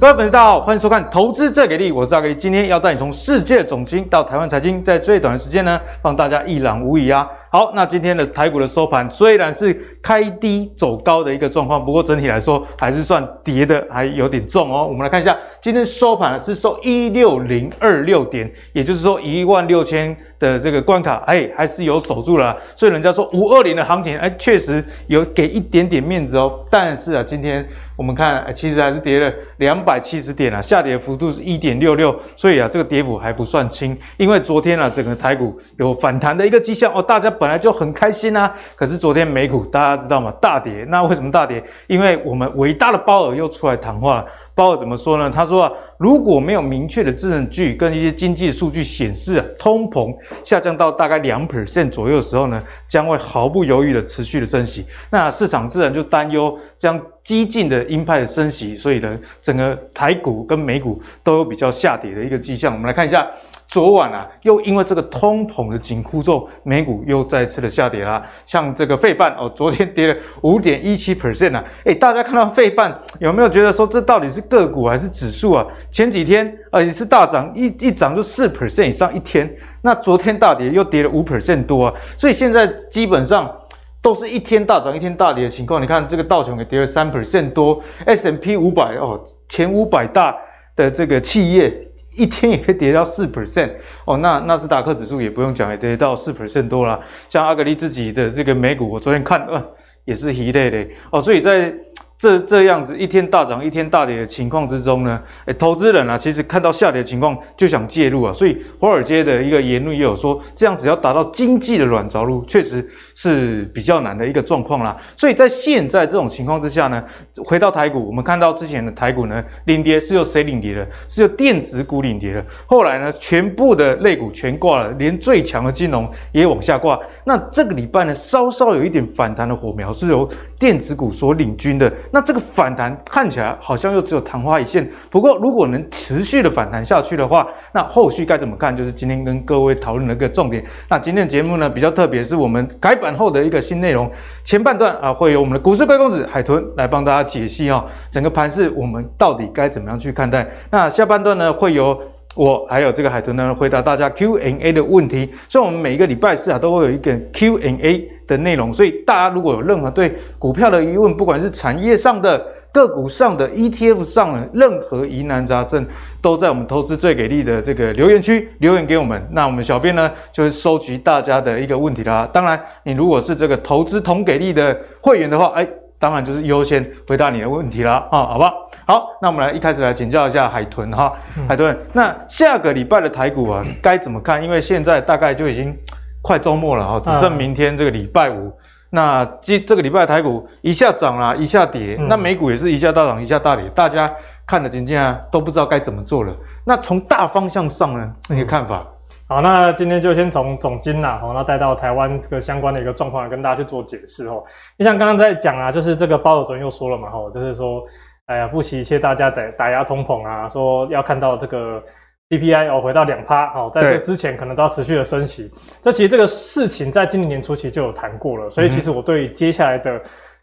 各位粉丝，大家好，欢迎收看《投资最给力》，我是阿格力。今天要带你从世界总经到台湾财经，在最短的时间呢，帮大家一览无遗啊！好，那今天的台股的收盘虽然是开低走高的一个状况，不过整体来说还是算跌的还有点重哦。我们来看一下，今天收盘是收一六零二六点，也就是说一万六千的这个关卡，哎，还是有守住了。所以人家说五二零的行情，哎，确实有给一点点面子哦。但是啊，今天我们看，其实还是跌了两百七十点啊，下跌幅度是一点六六，所以啊，这个跌幅还不算轻。因为昨天啊，整个台股有反弹的一个迹象哦，大家。本来就很开心啊，可是昨天美股大家知道吗？大跌。那为什么大跌？因为我们伟大的鲍尔又出来谈话了。包括怎么说呢？他说啊，如果没有明确的证据跟一些经济数据显示啊，通膨下降到大概两 percent 左右的时候呢，将会毫不犹豫的持续的升息。那市场自然就担忧将激进的鹰派的升息，所以呢，整个台股跟美股都有比较下跌的一个迹象。我们来看一下。昨晚啊，又因为这个通膨的紧箍咒，美股又再次的下跌啦。像这个费半哦，昨天跌了五点一七 percent 啊。诶，大家看到费半有没有觉得说，这到底是个股还是指数啊？前几天呃也是大涨，一一涨就四 percent 以上一天。那昨天大跌又跌了五 percent 多啊。所以现在基本上都是一天大涨一天大跌的情况。你看这个道琼也跌了三 percent 多，S&P 五百哦，前五百大的这个企业。一天也可以跌到四 percent 哦，那纳斯达克指数也不用讲，也跌到四 percent 多了。像阿格力自己的这个美股，我昨天看，呃，也是一类的哦，所以在。这这样子一天大涨一天大跌的情况之中呢，诶，投资人啊，其实看到下跌的情况就想介入啊，所以华尔街的一个言论也有说，这样子要达到经济的软着陆，确实是比较难的一个状况啦。所以在现在这种情况之下呢，回到台股，我们看到之前的台股呢，领跌是由谁领跌的？是由电子股领跌的。后来呢，全部的类股全挂了，连最强的金融也往下挂。那这个礼拜呢，稍稍有一点反弹的火苗是由电子股所领军的。那这个反弹看起来好像又只有昙花一现。不过，如果能持续的反弹下去的话，那后续该怎么看？就是今天跟各位讨论的一个重点。那今天的节目呢，比较特别，是我们改版后的一个新内容。前半段啊，会有我们的股市贵公子海豚来帮大家解析哦，整个盘势我们到底该怎么样去看待。那下半段呢，会由我还有这个海豚呢，回答大家 Q&A 的问题。所以，我们每一个礼拜四啊，都会有一个 Q&A 的内容。所以，大家如果有任何对股票的疑问，不管是产业上的、个股上的、ETF 上的任何疑难杂症，都在我们投资最给力的这个留言区留言给我们。那我们小编呢，就会收集大家的一个问题啦。当然，你如果是这个投资同给力的会员的话，哎。当然就是优先回答你的问题了啊，好吧？好，那我们来一开始来请教一下海豚哈，海豚，那下个礼拜的台股啊，该怎么看？因为现在大概就已经快周末了哈，只剩明天这个礼拜五。那这这个礼拜台股一下涨啦，一下跌，那美股也是一下大涨，一下大跌，大家看的今天啊都不知道该怎么做了。那从大方向上呢，那个看法？好，那今天就先从总金啦，好，那带到台湾这个相关的一个状况来跟大家去做解释哦。你像刚刚在讲啊，就是这个包友昨天又说了嘛，吼，就是说，哎呀，不惜一切大家打打压通膨啊，说要看到这个 CPI 哦回到两趴，哦，在这之前可能都要持续的升息。这其实这个事情在今年年初期就有谈过了，所以其实我对接下来的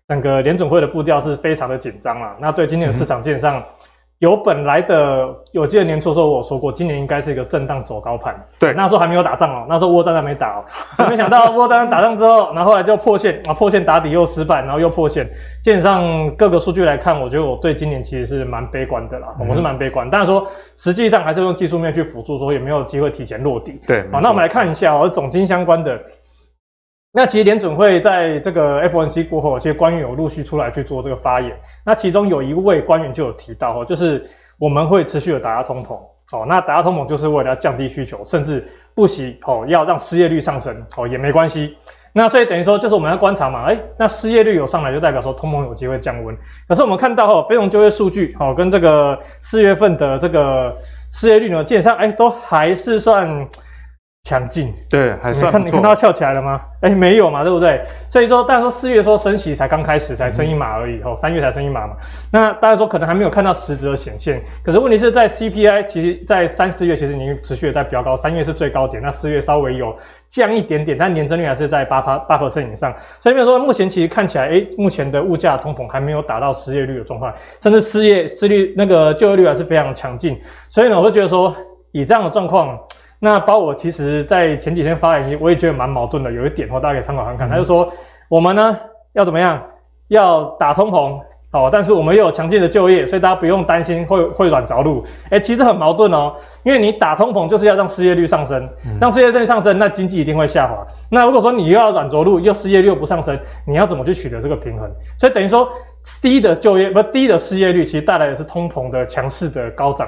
整个联总会的步调是非常的紧张啦。那对今年的市场基本上。有本来的，我记得年初的时候我说过，今年应该是一个震荡走高盘。对，那时候还没有打仗哦，那时候乌俄战争还没打哦，没想到乌俄战争打仗之后，然后后来就破线啊，破线打底又失败，然后又破线。基本上各个数据来看，我觉得我对今年其实是蛮悲观的啦，我是蛮悲观。但是说实际上还是用技术面去辅助，说有没有机会提前落底。对，好，那我们来看一下哦，总经相关的。那其实联准会在这个 FOMC 过后，其实官员有陆续出来去做这个发言。那其中有一位官员就有提到，哦，就是我们会持续的打压通膨，哦，那打压通膨就是为了要降低需求，甚至不惜哦要让失业率上升，哦也没关系。那所以等于说，就是我们要观察嘛，诶，那失业率有上来，就代表说通膨有机会降温。可是我们看到哦，非农就业数据，哦跟这个四月份的这个失业率呢，基本上诶都还是算。强劲，对，还算你看你看到翘起来了吗？哎，没有嘛，对不对？所以说，大家说四月说升息才刚开始，才升一码而已，哦，三月才升一码嘛。那大家说可能还没有看到实质的显现。可是问题是在 CPI，其实，在三四月其实已经持续的在飙高，三月是最高点，那四月稍微有降一点点，但年增率还是在八八八 percent 以上。所以比如说，目前其实看起来，哎，目前的物价通膨还没有达到失业率的状况，甚至失业失率那个就业率还是非常强劲。所以呢，我会觉得说，以这样的状况。那包我其实在前几天发言，我也觉得蛮矛盾的。有一点哦，大家可以参考看看。他就说，我们呢要怎么样？要打通膨哦，但是我们又有强劲的就业，所以大家不用担心会会软着陆。哎，其实很矛盾哦，因为你打通膨就是要让失业率上升，让失业率上升，那经济一定会下滑。那如果说你又要软着陆，又失业率又不上升，你要怎么去取得这个平衡？所以等于说，低的就业不低的失业率，其实带来的是通膨的强势的高涨。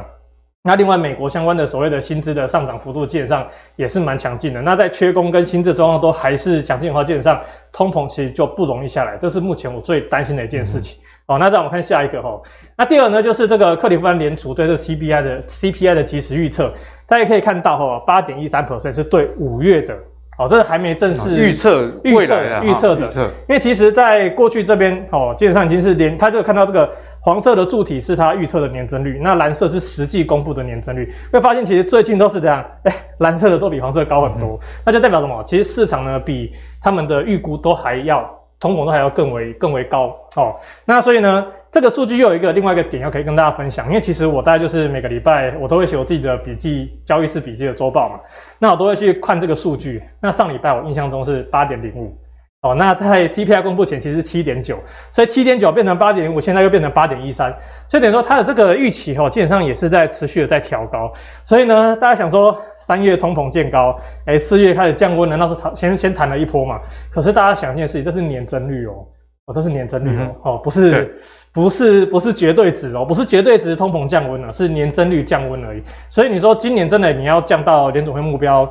那另外，美国相关的所谓的薪资的上涨幅度，基本上也是蛮强劲的。那在缺工跟薪资状况都还是强劲的话，基本上通膨其实就不容易下来。这是目前我最担心的一件事情。好、嗯，那再我们看下一个哈。那第二呢，就是这个克里夫兰联储对这 CPI 的 CPI 的即时预测，大家可以看到哈，八点一三 percent 是对五月的。哦，这是还没正式预测预测预测的，因为其实在过去这边哦，基本上已经是连他就看到这个。黄色的柱体是它预测的年增率，那蓝色是实际公布的年增率。会发现其实最近都是这样，哎，蓝色的都比黄色高很多，嗯、那就代表什么？其实市场呢比他们的预估都还要通膨都还要更为更为高哦。那所以呢，这个数据又有一个另外一个点要可以跟大家分享，因为其实我大概就是每个礼拜我都会写我自己的笔记交易室笔记的周报嘛，那我都会去看这个数据。那上礼拜我印象中是八点零五。哦，那在 CPI 公布前其实是七点九，所以七点九变成八点零五，现在又变成八点一三，所以等于说它的这个预期哦，基本上也是在持续的在调高。所以呢，大家想说三月通膨见高，哎，四月开始降温，难道是谈先先谈了一波嘛？可是大家想一件事情，这是年增率哦，哦，这是年增率哦，嗯、哦，不是不是不是绝对值哦，不是绝对值通膨降温了，是年增率降温而已。所以你说今年真的你要降到联总会目标？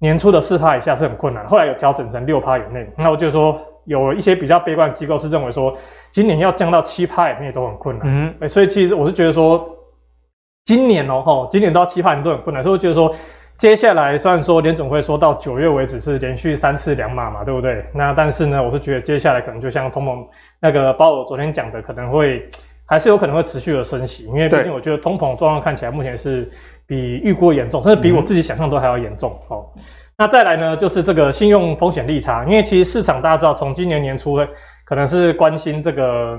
年初的四趴以下是很困难，后来有调整成六趴以内。那我就说，有一些比较悲观的机构是认为说，今年要降到七趴以内都很困难。嗯、欸，所以其实我是觉得说，今年哦、喔，吼，今年到七趴都很困难。所以我觉得说，接下来虽然说联总会说到九月为止是连续三次两码嘛，对不对？那但是呢，我是觉得接下来可能就像通膨那个鲍尔昨天讲的，可能会还是有可能会持续的升息，因为毕竟我觉得通膨状况看起来目前是。比预估严重，甚至比我自己想象都还要严重。好、嗯，那再来呢，就是这个信用风险利差，因为其实市场大家知道，从今年年初可能是关心这个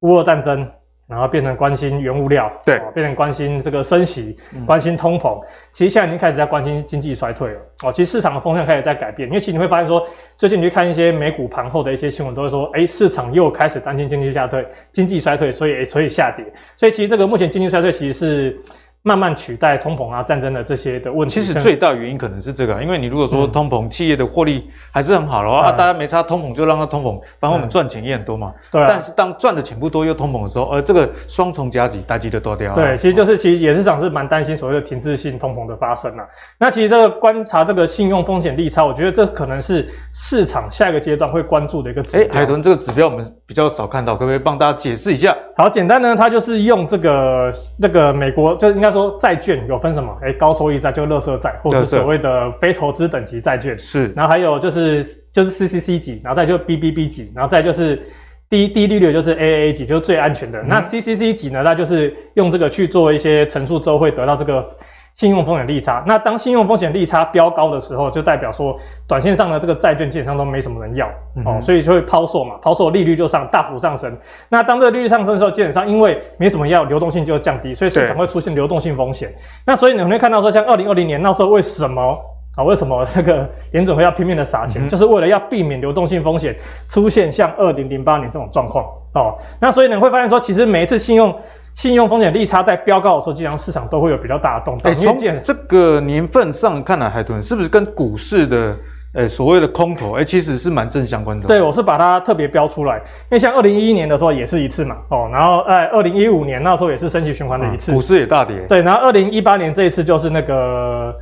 乌俄战争，然后变成关心原物料，对，变成关心这个升息，关心通膨。嗯、其实现在已经开始在关心经济衰退了。哦，其实市场的风向开始在改变，因为其实你会发现说，最近你去看一些美股盘后的一些新闻，都会说，哎，市场又开始担心经济下退，经济衰退，所以所以下跌。所以其实这个目前经济衰退其实是。慢慢取代通膨啊、战争的这些的问题，其实最大原因可能是这个，因为你如果说通膨，企业的获利还是很好的话，嗯、啊，大家没差，通膨就让它通膨，反正我们赚钱也很多嘛。对、嗯。但是当赚的钱不多又通膨的时候，呃，这个双重夹击，大家就多掉。对，其实就是其实也是市场是蛮担心所谓的停滞性通膨的发生啊。那其实这个观察这个信用风险利差，我觉得这可能是市场下一个阶段会关注的一个指标。哎，海豚，这个指标我们比较少看到，可不可以帮大家解释一下？好，简单呢，它就是用这个那个美国，就应该说债券有。分什么？哎、欸，高收益债就乐色债，或者是所谓的非投资等级债券。是，然后还有就是就是 CCC 级，然后再就 BBB 级，然后再就是低低利率就是 AAA 级，就是最安全的。嗯、那 CCC 级呢，那就是用这个去做一些乘数之后会得到这个。信用风险利差，那当信用风险利差飙高的时候，就代表说，短线上的这个债券基本上都没什么人要、嗯、哦，所以就会抛售嘛，抛售利率就上大幅上升。那当这个利率上升的时候，基本上因为没什么要，流动性就降低，所以市场会出现流动性风险。那所以你会看到说，像二零二零年那时候为什么啊？为什么那个联准会要拼命的撒钱，嗯、就是为了要避免流动性风险出现像二零零八年这种状况哦。那所以你会发现说，其实每一次信用信用风险利差在飙高的时候，基本上市场都会有比较大的动荡。哎、欸，从这个年份上看来，海豚是不是跟股市的诶、欸、所谓的空头，哎、欸，其实是蛮正相关的。对，我是把它特别标出来，因为像二零一一年的时候也是一次嘛，哦，然后哎，二零一五年那时候也是升级循环的一次、啊，股市也大跌。对，然后二零一八年这一次就是那个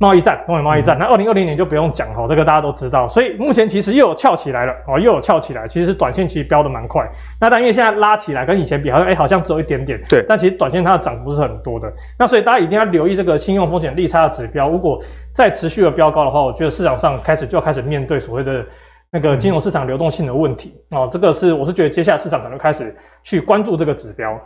贸易战，中美贸易战。嗯、那二零二零年就不用讲哈，这个大家都知道。所以目前其实又有翘起来了哦，又有翘起来。其实是短线其实飙得蛮快。那但因为现在拉起来跟以前比，好像哎好像只有一点点。对。但其实短线它的涨幅是很多的。那所以大家一定要留意这个信用风险利差的指标。如果再持续的飙高的话，我觉得市场上开始就要开始面对所谓的那个金融市场流动性的问题哦。这个是我是觉得接下来市场可能开始去关注这个指标。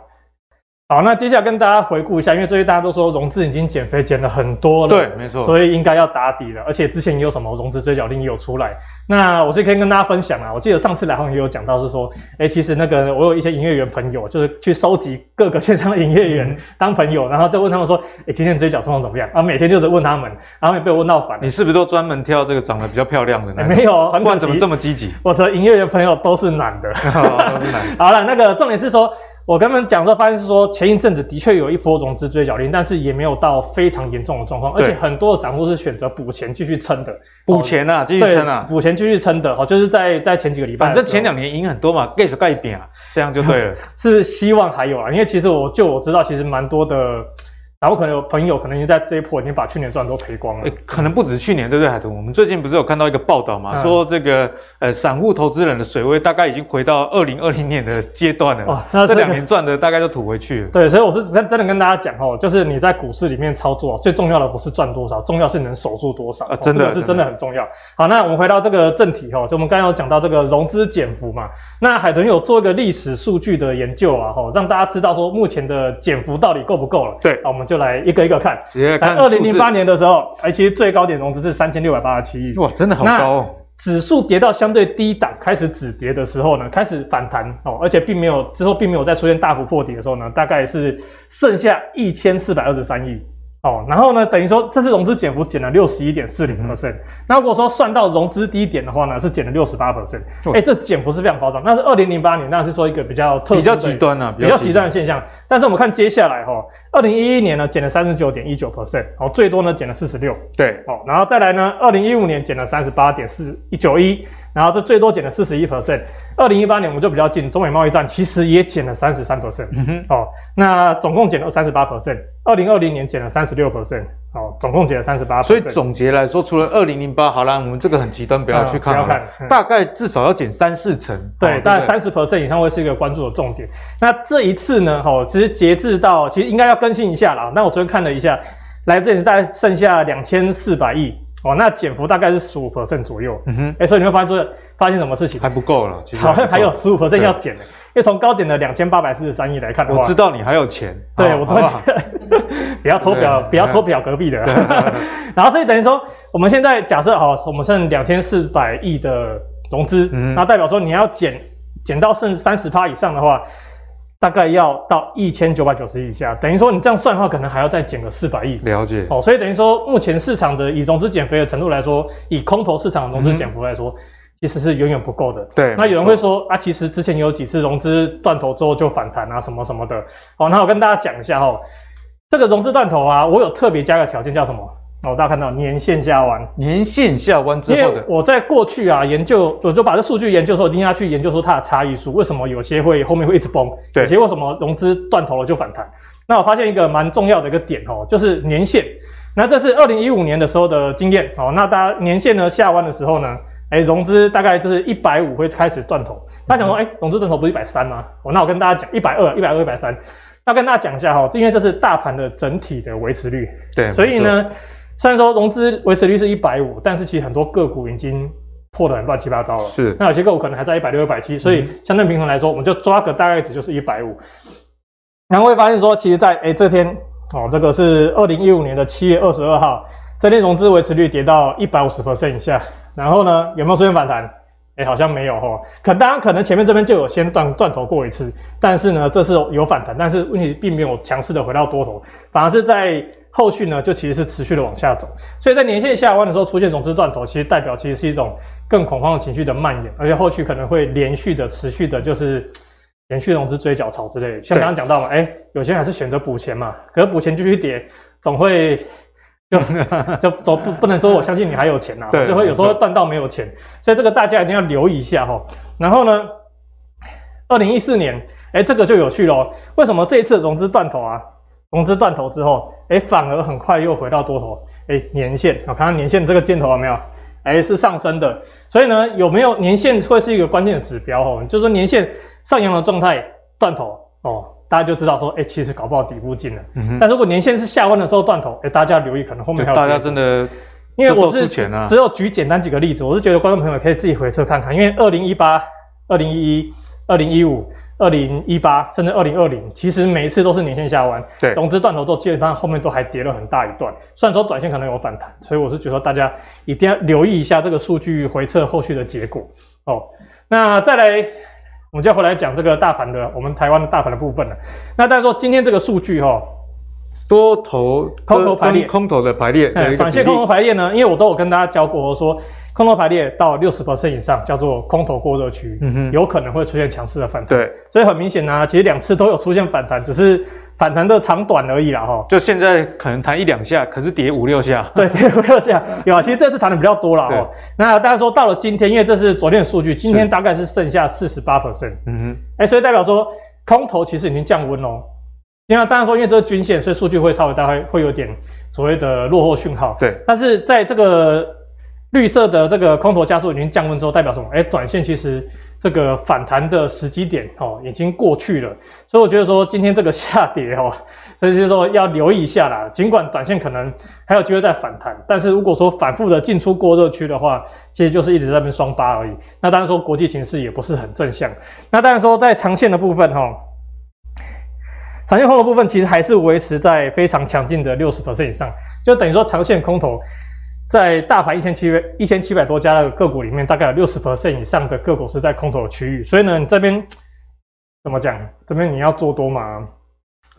好，那接下来跟大家回顾一下，因为最近大家都说融资已经减肥减了很多了，对，没错，所以应该要打底了。而且之前也有什么融资追缴令也有出来，那我是可以跟大家分享啊。我记得上次来好像也有讲到是说，哎、欸，其实那个我有一些营业员朋友，就是去收集各个券商的营业员当朋友，然后就问他们说，哎、欸，今天追缴状况怎么样？啊，每天就是问他们，然后也被我问到烦。你是不是都专门挑这个长得比较漂亮的？欸、没有，很可惜，怎么这么积极？我的营业员朋友都是男的，哦、都是男的。好了，那个重点是说。我跟他们讲说，发现是说前一阵子的确有一波融资追缴令，但是也没有到非常严重的状况，而且很多的散户是选择补钱继续撑的，补钱啊，继续撑啊，补钱继续撑的，好，就是在在前几个礼拜，反正前两年赢很多嘛，盖手盖饼啊，这样就对了，是希望还有啊，因为其实我就我知道，其实蛮多的。然后可能有朋友可能已经在这一波已经把去年赚都赔光了。诶，可能不止去年，对不对，海豚？我们最近不是有看到一个报道嘛，嗯、说这个呃散户投资人的水位大概已经回到二零二零年的阶段了。哇，那这两年赚的大概都吐回去了。对，所以我是真真的跟大家讲哦，就是你在股市里面操作，最重要的不是赚多少，重要是能守住多少。啊，真的、是真的很重要。好，那我们回到这个正题哈，就我们刚刚有讲到这个融资减幅嘛，那海豚有做一个历史数据的研究啊，哈，让大家知道说目前的减幅到底够不够了。对，那我们就来一个一个看。直接看二零零八年的时候，哎，其实最高点融资是三千六百八十七亿，哇，真的好高哦。指数跌到相对低档，开始止跌的时候呢，开始反弹哦，而且并没有之后并没有再出现大幅破底的时候呢，大概是剩下一千四百二十三亿。哦，然后呢，等于说这次融资减幅减了六十一点四零 percent。那如果说算到融资低点的话呢，是减了六十八 percent。哎，这减幅是非常夸张。那是二零零八年，那是说一个比较特、比较极端啊，比较极端的现象。但是我们看接下来哈，二零一一年呢减了三十九点一九 percent，哦，最多呢减了四十六。对，哦，然后再来呢，二零一五年减了三十八点四一九一，然后这最多减了四十一 percent。二零一八年我们就比较近，中美贸易战其实也减了三十三 percent。嗯哼，哦，那总共减了三十八 percent。二零二零年减了三十六 percent。哦，总共减了三十八，所以总结来说，除了二零零八，好啦，我们这个很极端，不要去看，嗯、不要看，嗯、大概至少要减三四成，对，大概三十 percent 以上会是一个关注的重点。那这一次呢，哦，其实截至到，其实应该要更新一下啦。那我昨天看了一下，来这里大概剩下两千四百亿，哦，那减幅大概是十五 percent 左右。嗯哼，哎、欸，所以你会发现说，发现什么事情？还不够了，其实好像还有十五 percent 要减的。因为从高点的两千八百四十三亿来看的话，我知道你还有钱。对，我知道。不要偷表，不要偷表隔壁的。然后所以等于说，我们现在假设好，我们剩两千四百亿的融资，嗯，那代表说你要减减到剩三十趴以上的话，大概要到一千九百九十亿以下。等于说你这样算的话，可能还要再减个四百亿。了解。哦，所以等于说，目前市场的以融资减肥的程度来说，以空头市场的融资减幅来说。嗯其实是远远不够的。对，那有人会说啊，其实之前有几次融资断头之后就反弹啊，什么什么的。好，那我跟大家讲一下哈，这个融资断头啊，我有特别加个条件，叫什么？哦，大家看到年线下弯，年线下弯之后我在过去啊研究，我就把这数据研究的时候，一定要去研究说它的差异数，为什么有些会后面会一直崩，对，有些为什么融资断头了就反弹？那我发现一个蛮重要的一个点哦，就是年线。那这是二零一五年的时候的经验哦，那大家年线呢下弯的时候呢？哎，融资大概就是一百五会开始断头。那想说，哎，融资断头不是一百三吗？哦，那我跟大家讲，一百二、一百二、一百三。那跟大家讲一下哈，因为这是大盘的整体的维持率。对，所以呢，虽然说融资维持率是一百五，但是其实很多个股已经破得很乱七八糟了。是。那有些个股可能还在一百六、一百七，所以相对平衡来说，我们就抓个大概值就是一百五。然后会发现说，其实在哎这天哦，这个是二零一五年的七月二十二号，这天融资维持率跌到一百五十 percent 以下。然后呢，有没有出现反弹？哎，好像没有哈。可当然可能前面这边就有先断断头过一次，但是呢，这是有反弹，但是问题并没有强势的回到多头，反而是在后续呢，就其实是持续的往下走。所以在年线下弯的时候出现融资断头，其实代表其实是一种更恐慌的情绪的蔓延，而且后续可能会连续的持续的，就是连续融资追缴潮之类的。像刚刚讲到嘛，哎，有些人还是选择补钱嘛，可是补钱继续跌，总会。就 就总不不能说我相信你还有钱呐、啊，就会有时候断到没有钱，所以这个大家一定要留意一下哈。然后呢，二零一四年，哎，这个就有趣喽。为什么这一次融资断头啊？融资断头之后，哎，反而很快又回到多头，哎，年线我，看看年线这个箭头有没有？哎，是上升的，所以呢，有没有年线会是一个关键的指标哦，就是说年线上扬的状态断头哦，大家就知道说，哎，其实搞不好底部进了。嗯哼。但如果年线是下弯的时候断头，哎，大家留意，可能后面还有。大家真的。因为我是只有举简单几个例子，我是觉得观众朋友可以自己回测看看。因为二零一八、二零一一、二零一五、二零一八，甚至二零二零，其实每一次都是年线下弯，对，总之断头之后，基本上后面都还跌了很大一段。虽然说短线可能有反弹，所以我是觉得大家一定要留意一下这个数据回测后续的结果哦。那再来，我们就要回来讲这个大盘的，我们台湾的大盘的部分了。那大家说今天这个数据哈、哦。多头空头排列，空头的排列，短线空头排列呢？因为我都有跟大家教过，说空头排列到六十 percent 以上叫做空头过热区，嗯哼，有可能会出现强势的反弹。对，所以很明显呢、啊，其实两次都有出现反弹，只是反弹的长短而已啦，哈。就现在可能弹一两下，可是跌五六下。对，跌五六下有啊。其实这次弹的比较多了哈。那大家说到了今天，因为这是昨天的数据，今天大概是剩下四十八 percent，。嗯哼，哎、欸，所以代表说空头其实已经降温喽。因为当然说，因为这是均线，所以数据会稍微大概会有点所谓的落后讯号。对，但是在这个绿色的这个空头加速已经降温之后，代表什么？哎，短线其实这个反弹的时机点哦已经过去了。所以我觉得说今天这个下跌哦，所以就是说要留意一下啦。尽管短线可能还有机会再反弹，但是如果说反复的进出过热区的话，其实就是一直在那边双八而已。那当然说国际形势也不是很正向。那当然说在长线的部分哈。长线空头部分其实还是维持在非常强劲的六十 percent 以上，就等于说长线空头在大盘一千七百一千七百多家的个股里面，大概有六十 percent 以上的个股是在空头的区域。所以呢，你这边怎么讲？这边你要做多嘛？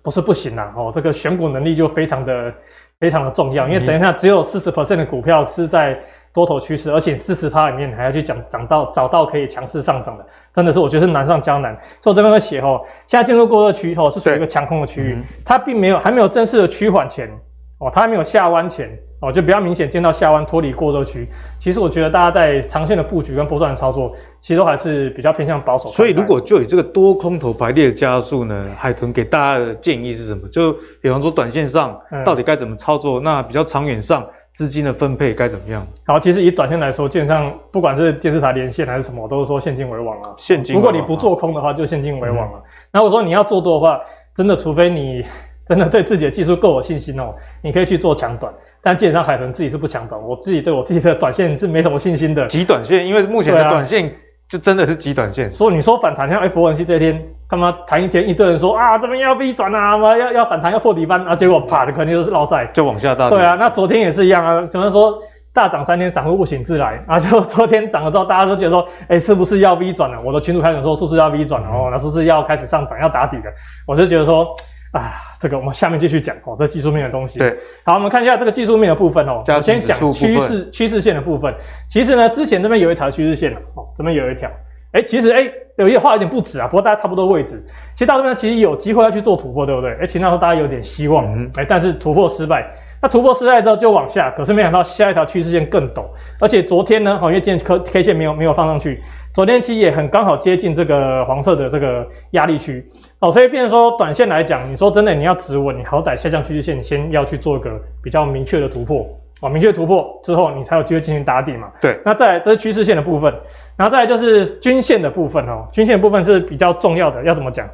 不是不行啦，哦，这个选股能力就非常的非常的重要，因为等一下只有四十 percent 的股票是在。多头趋势，而且四十趴里面还要去讲涨到找到可以强势上涨的，真的是我觉得是难上加难。所以我这边会写哦，现在进入过热区哦是属于一个强空的区域，它并没有还没有正式的趋缓前哦，它还没有下弯前哦，就比较明显见到下弯脱离过热区。其实我觉得大家在长线的布局跟波段的操作，其实都还是比较偏向保守。所以如果就以这个多空头排列的加速呢，海豚给大家的建议是什么？就比方说短线上到底该怎么操作？那比较长远上。资金的分配该怎么样？好，其实以短线来说，基本上不管是电视台连线还是什么，我都是说现金为王啊。现金，如果你不做空的话，就现金为王了。那我说你要做多的话，真的除非你真的对自己的技术够有信心哦，你可以去做强短。但基本上海豚自己是不强短，我自己对我自己的短线是没什么信心的。极短线，因为目前的短线。就真的是极短线，所以你说反弹，像 FOMC 这一天，他妈弹一天，一堆人说啊，这边要 V 转啊，要要反弹，要破底翻啊，结果啪，的肯定就是落赛，就往下大。对啊，那昨天也是一样啊，怎么说大涨三天，散户不请自来啊，就 昨天涨了之后，大家都觉得说，哎、欸，是不是要 V 转了？我的群主开始说，是不是要 V 转了？哦，那是不是要开始上涨，要打底的？我就觉得说。啊，这个我们下面继续讲哦，这技术面的东西。对，好，我们看一下这个技术面的部分哦。我先讲趋势趋势线的部分。其实呢，之前这边有一条趋势线哦，这边有一条。哎，其实哎，有一画有点不止啊，不过大家差不多位置。其实到这边其实有机会要去做突破，对不对？哎，其实那时候大家有点希望，哎、嗯，但是突破失败。那突破失败之后就往下，可是没想到下一条趋势线更陡，而且昨天呢，好，因为今天 K K 线没有没有放上去。昨天其实也很刚好接近这个黄色的这个压力区哦，所以变成说短线来讲，你说真的你要止稳，你好歹下降趋势线，你先要去做一个比较明确的突破哦，明确突破之后，你才有机会进行打底嘛。对，那再来这是趋势线的部分，然后再来就是均线的部分哦，均线的部分是比较重要的，要怎么讲？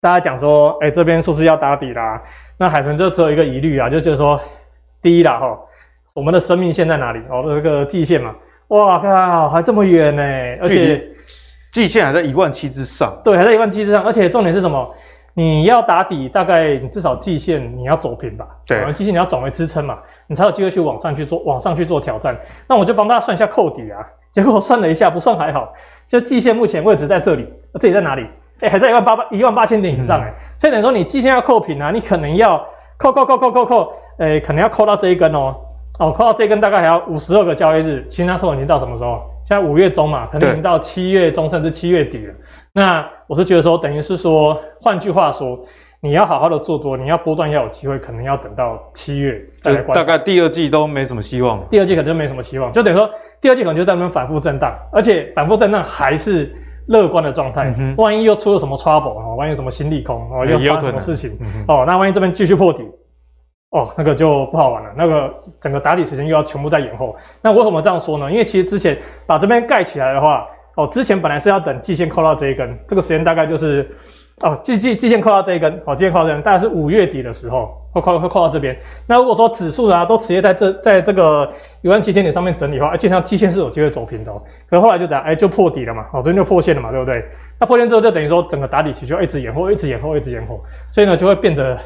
大家讲说，哎，这边是不是要打底啦？那海豚就只有一个疑虑啊，就就是说，第一啦哈，我们的生命线在哪里？哦，这个季线嘛。哇靠，还这么远呢！而且季线还在一万七之上。对，还在一万七之上。而且重点是什么？你要打底，大概你至少季线你要走平吧？对，季线你要转为支撑嘛，你才有机会去往上去做，往上去做挑战。那我就帮大家算一下扣底啊。结果我算了一下，不算还好，就季线目前位置在这里，这里在哪里？哎、欸，还在一万八八一万八千点以上哎、欸。嗯、所以等于说你季线要扣平啊，你可能要扣扣扣扣扣扣，哎、欸，可能要扣到这一根哦。哦，扣到这根大概还要五十二个交易日，其实那时候已经到什么时候？现在五月中嘛，可能已经到七月中甚至七月底了。那我是觉得说，等于是说，换句话说，你要好好的做多，你要波段要有机会，可能要等到七月再来观察。大概第二季都没什么希望。第二季可能就没什么希望，就等于说第二季可能就在那边反复震荡，而且反复震荡还是乐观的状态。嗯、万一又出了什么 trouble 哦，万一有什么新利空哦，又发生什么事情、嗯、哦，那万一这边继续破底哦，那个就不好玩了。那个整个打底时间又要全部在延后。那为什么这样说呢？因为其实之前把这边盖起来的话，哦，之前本来是要等季线扣到这一根，这个时间大概就是。哦，季季季线扣到这一根，哦，季线扣到这根，大概是五月底的时候会扣会扣到这边。那如果说指数啊都直接在这在这个一万七千点上面整理的话，而且像季线是有机会走平的哦。可是后来就怎样？哎，就破底了嘛，哦，这边就破线了嘛，对不对？那破线之后就等于说整个打底期就一直延后，一直延后，一直延后，所以呢就会变得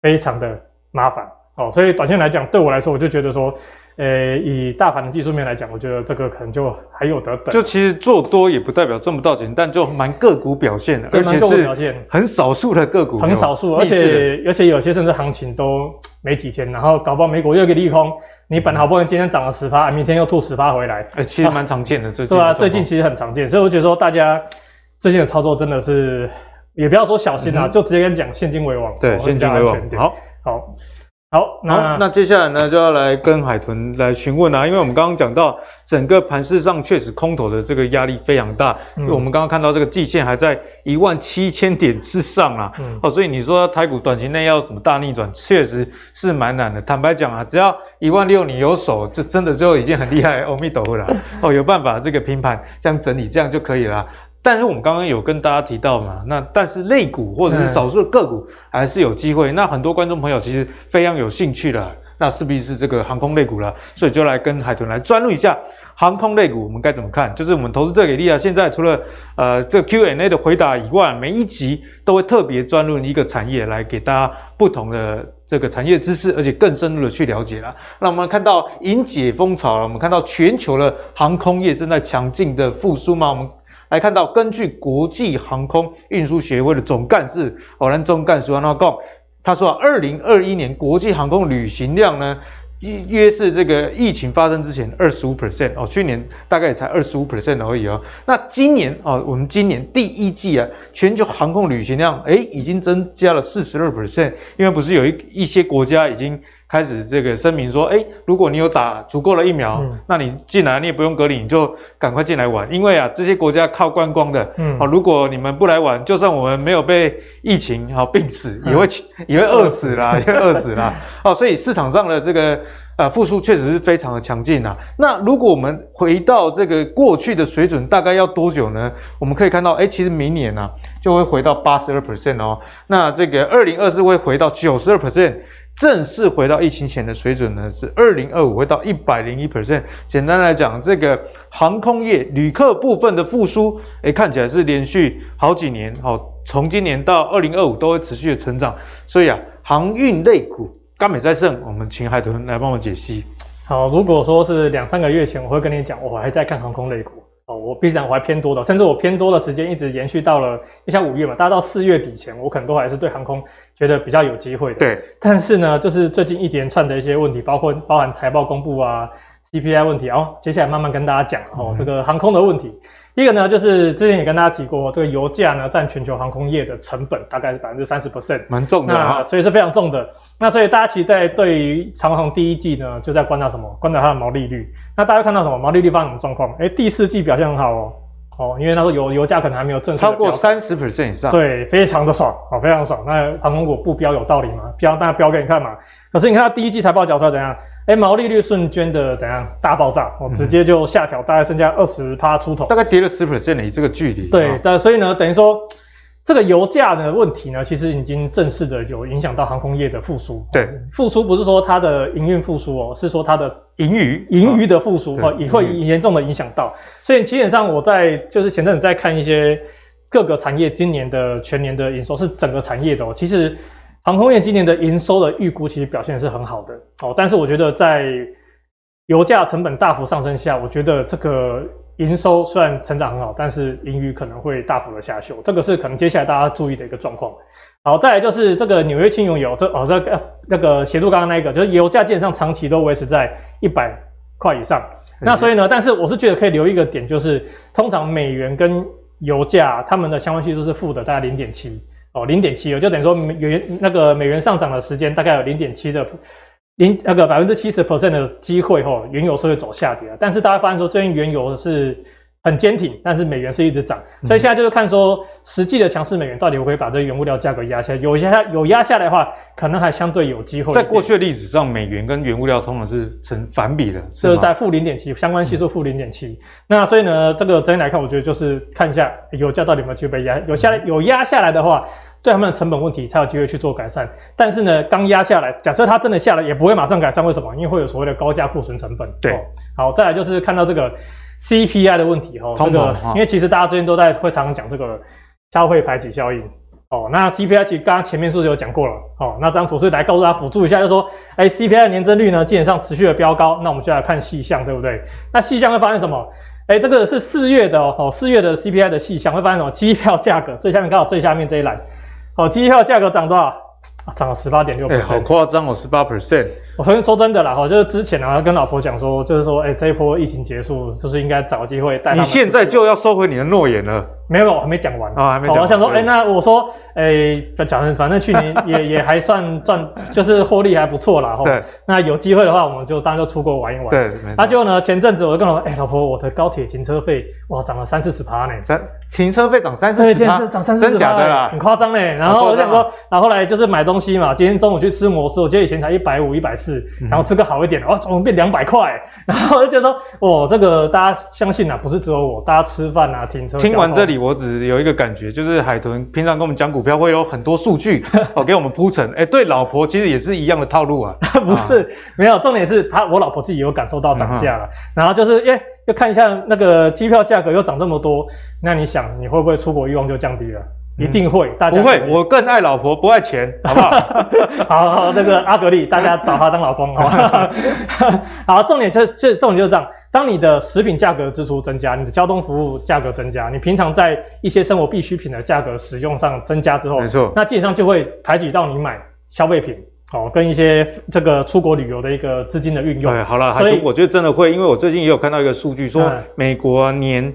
非常的麻烦哦。所以短线来讲，对我来说，我就觉得说。呃，以大盘的技术面来讲，我觉得这个可能就还有得等。就其实做多也不代表赚不到钱，但就蛮个股表现的，而且是很少数的个股，很少数，而且而且有些甚至行情都没几天，然后搞不好美股又一个利空，你本来好不容易今天涨了十趴，明天又吐十趴回来，哎、欸，其实蛮常见的，最近对啊，最近其实很常见，所以我觉得说大家最近的操作真的是也不要说小心啊，嗯、就直接跟你讲现金为王，对，现金为王，好，好。好，那那接下来呢，就要来跟海豚来询问啦，因为我们刚刚讲到整个盘势上确实空头的这个压力非常大，嗯、因为我们刚刚看到这个季线还在一万七千点之上啦，嗯、哦，所以你说台股短期内要什么大逆转，确实是蛮难的。坦白讲啊，只要一万六你有手，就真的就已经很厉害，阿弥陀佛了，哦，有办法这个平盘这样整理，这样就可以了。但是我们刚刚有跟大家提到嘛，那但是类股或者是少数的个股还是有机会。那很多观众朋友其实非常有兴趣的，那势必是这个航空类股了，所以就来跟海豚来专录一下航空类股，我们该怎么看？就是我们投资最给力啊！现在除了呃这个 Q&A 的回答以外，每一集都会特别专录一个产业来给大家不同的这个产业知识，而且更深入的去了解了。那我们看到迎解风潮了，我们看到全球的航空业正在强劲的复苏吗？我们。来看到，根据国际航空运输协会的总干事欧兰总干事安纳讲，他说啊，二零二一年国际航空旅行量呢，约是这个疫情发生之前二十五 percent 哦，去年大概也才二十五 percent 而已哦。那今年哦，我们今年第一季啊，全球航空旅行量诶已经增加了四十二 percent，因为不是有一一些国家已经。开始这个声明说，哎，如果你有打足够的疫苗，嗯、那你进来你也不用隔离，你就赶快进来玩。因为啊，这些国家靠观光的，嗯，好，如果你们不来玩，就算我们没有被疫情好病死，也会、嗯、也会饿死啦，也会饿死啦。哦，所以市场上的这个呃复苏确实是非常的强劲啊。那如果我们回到这个过去的水准，大概要多久呢？我们可以看到，哎，其实明年呢、啊、就会回到八十二 percent 哦。那这个二零二四会回到九十二 percent。正式回到疫情前的水准呢，是二零二五会到一百零一 percent。简单来讲，这个航空业旅客部分的复苏，诶，看起来是连续好几年，哦，从今年到二零二五都会持续的成长。所以啊，航运类股甘美在胜，我们请海豚来帮我解析。好，如果说是两三个月前，我会跟你讲，我还在看航空类股。哦，我必然我还偏多的，甚至我偏多的时间一直延续到了，你像五月嘛，大概到四月底前，我可能都还是对航空觉得比较有机会的。对，但是呢，就是最近一连串的一些问题，包括包含财报公布啊，CPI 问题，哦，接下来慢慢跟大家讲哦，这个航空的问题。第一个呢，就是之前也跟大家提过，这个油价呢占全球航空业的成本大概是百分之三十 percent，蛮重的啊，所以是非常重的。那所以大家其实在对于长航第一季呢，就在观察什么？观察它的毛利率。那大家看到什么？毛利率发生什么状况？诶，第四季表现很好哦，哦，因为那时候油油价可能还没有正式超过三十 percent 以上，对，非常的爽，哦，非常爽。那航空股不标有道理吗？标，大家标给你看嘛。可是你看它第一季财报缴出来怎样？哎，毛利率瞬间的怎样大爆炸？哦，直接就下调，大概剩下二十趴出头，大概跌了十 percent 的这个距离。对，但所以呢，等于说这个油价的问题呢，其实已经正式的有影响到航空业的复苏。对，复苏不是说它的营运复苏哦，是说它的盈余盈余的复苏哦，也会严重的影响到。所以基本上我在就是前阵子在看一些各个产业今年的全年的营收，是整个产业的哦，其实。航空业今年的营收的预估其实表现是很好的哦，但是我觉得在油价成本大幅上升下，我觉得这个营收虽然成长很好，但是盈余可能会大幅的下修，这个是可能接下来大家注意的一个状况。好，再来就是这个纽约轻油油，这哦这个那个协助刚刚那个，就是油价基本上长期都维持在一百块以上。那所以呢，但是我是觉得可以留一个点，就是通常美元跟油价它们的相关系数是负的，大概零点七。哦，零点七，就等于说美元那个美元上涨的时间大概有零点七的零那个百分之七十 percent 的机会，吼，原油是会走下跌的。但是大家发现说，最近原油是很坚挺，但是美元是一直涨，所以现在就是看说实际的强势美元到底会不会把这个原物料价格压下来，有压有压下来的话，可能还相对有机会。在过去的历史上，美元跟原物料通常是成反比的，是在负零点七，相关系数负零点七。那所以呢，这个整体来看，我觉得就是看一下油价到底有没有去被压，有下来有压下来的话，对他们的成本问题才有机会去做改善。但是呢，刚压下来，假设它真的下来，也不会马上改善，为什么？因为会有所谓的高价库存成本。对、哦，好，再来就是看到这个。CPI 的问题哦，这个因为其实大家最近都在会常常讲这个消费排挤效应哦。那 CPI 其实刚刚前面是不是有讲过了哦？那这张图是来告诉大家辅助一下，就是说，哎，CPI 的年增率呢基本上持续的飙高，那我们就来看细项，对不对？那细项会发现什么？哎，这个是四月的哦，四月的 CPI 的细项会发现什么？机票价格最下面刚好最下面这一栏，哦，机票价格涨多少？啊，涨了十八点六%，哎，好夸张哦，十八 percent。我昨天说真的啦，哈，就是之前啊，跟老婆讲说，就是说，哎、欸，这一波疫情结束，就是应该找个机会带。你现在就要收回你的诺言了？没有，我还没讲完啊，还没讲完。我想说，哎、欸，那我说，哎、欸，讲成反正去年也也还算赚，就是获利还不错啦。哈。对。那有机会的话，我们就当然就出国玩一玩。对。那就呢，前阵子我就跟我说，哎、欸，老婆，我的高铁停车费哇涨了三四十趴呢。三停车费涨三四十趴？涨三四十趴？真假的啦？很夸张呢。然后我想说，然后后来就是买东西嘛，今天中午去吃摩斯，我记得以前才一百五、一百四，然后吃个。好一点的哦，怎么变两百块？然后我就觉得说，哦，这个大家相信啊，不是只有我，大家吃饭啊、停车。听完这里，我只有一个感觉，就是海豚平常跟我们讲股票会有很多数据 哦，给我们铺陈。哎，对，老婆其实也是一样的套路啊。不是，啊、没有，重点是他，我老婆自己有感受到涨价了。嗯、然后就是，耶，又看一下那个机票价格又涨这么多，那你想，你会不会出国欲望就降低了？一定会，大家不会，我更爱老婆，不爱钱，好不好？好好，那个阿格力，大家找他当老公，好不好？好，重点就是，这重点就是这样。当你的食品价格支出增加，你的交通服务价格增加，你平常在一些生活必需品的价格使用上增加之后，没错，那基本上就会排挤到你买消费品，哦，跟一些这个出国旅游的一个资金的运用。哎，好了，所以我觉得真的会，因为我最近也有看到一个数据，说美国年。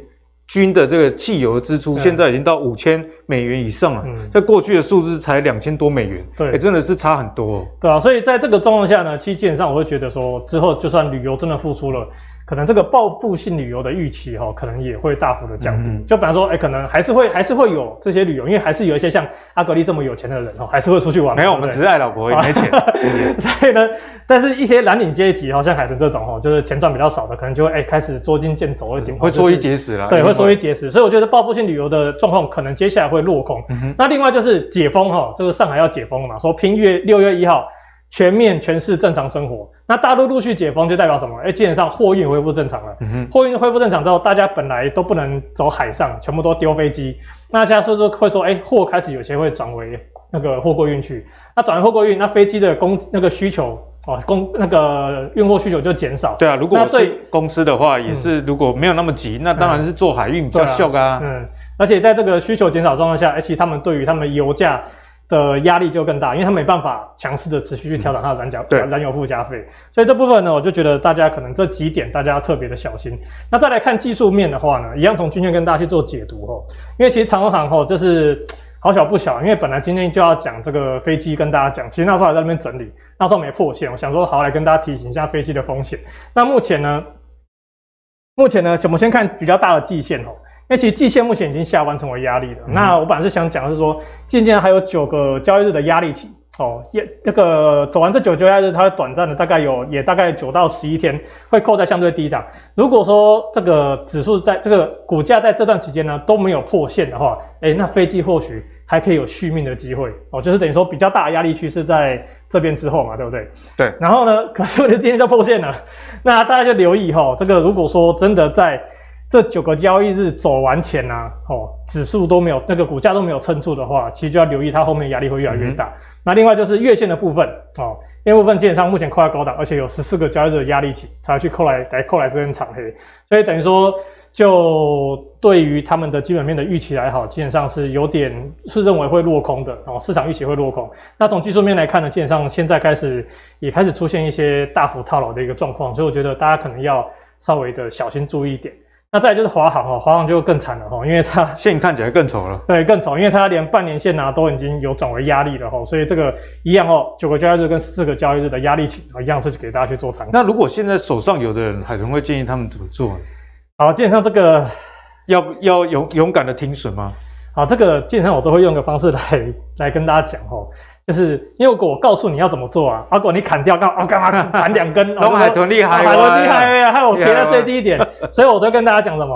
军的这个汽油支出现在已经到五千美元以上了，在过去的数字才两千多美元，对，真的是差很多。对啊，所以在这个状况下呢，其实基本上我会觉得说，之后就算旅游真的复苏了。可能这个报复性旅游的预期哈，可能也会大幅的降低。嗯、就比方说，哎、欸，可能还是会还是会有这些旅游，因为还是有一些像阿格力这么有钱的人哦，还是会出去玩。没有，我们只是爱老婆，也没 钱。所以呢，但是一些蓝领阶级，好像海豚这种哈，就是钱赚比较少的，可能就会哎、欸、开始捉襟见肘一点，会缩衣节食了。对，会缩衣节食。所以我觉得报复性旅游的状况可能接下来会落空。嗯、那另外就是解封哈，这个上海要解封了嘛，说拼月六月一号。全面全市正常生活，那大陆陆续解封就代表什么？哎、欸，基本上货运恢复正常了。货运恢复正常之后，大家本来都不能走海上，全部都丢飞机。那现在是不是会说，哎、欸，货开始有些会转为那个货柜运去？那转为货柜运，那飞机的供那个需求哦，供那个运货需求就减少。对啊，如果是公司的话，也是如果没有那么急，嗯、那当然是做海运比较秀啊。嗯，而且在这个需求减少状况下，而、欸、且他们对于他们油价。的压力就更大，因为他没办法强势的持续去调整它的燃价、嗯、燃油附加费，所以这部分呢，我就觉得大家可能这几点大家要特别的小心。那再来看技术面的话呢，一样从均线跟大家去做解读哦，因为其实长荣航吼就是好小不小，因为本来今天就要讲这个飞机跟大家讲，其实那时候还在那边整理，那时候没破线，我想说好来跟大家提醒一下飞机的风险。那目前呢，目前呢，我们先看比较大的季线哦。因为其实季线目前已经下弯成为压力了。嗯、那我本来是想讲的是说，渐渐还有九个交易日的压力期哦，也这个走完这九交易日，它会短暂的大概有也大概九到十一天会扣在相对低档。如果说这个指数在这个股价在这段时间呢都没有破线的话，诶那飞机或许还可以有续命的机会哦，就是等于说比较大的压力区是在这边之后嘛，对不对？对。然后呢，可是我今天就破线了，那大家就留意哈，这个如果说真的在。这九个交易日走完前呐、啊，哦，指数都没有那个股价都没有撑住的话，其实就要留意它后面压力会越来越大。嗯、那另外就是月线的部分哦，月部分基本上目前扣在高档，而且有十四个交易日的压力期才去扣来来扣来这根长黑，所以等于说就对于他们的基本面的预期来好，基本上是有点是认为会落空的哦，市场预期会落空。那从技术面来看呢，基本上现在开始也开始出现一些大幅套牢的一个状况，所以我觉得大家可能要稍微的小心注意一点。那再来就是华航哦，华航就更惨了哈，因为它 线看起来更丑了。对，更丑，因为它连半年线啊都已经有转为压力了哈，所以这个一样哦，九个交易日跟四个交易日的压力情啊，一样是给大家去做参考。那如果现在手上有的人，海豚会建议他们怎么做呢？好，基本上这个要要勇勇敢的停损吗？好，这个基本上我都会用个方式来来跟大家讲哦，就是因为果我告诉你要怎么做啊，如果你砍掉干嘛干嘛砍两根，龙海豚厉害，海豚厉害呀，害我跌到最低一点，所以我都跟大家讲什么？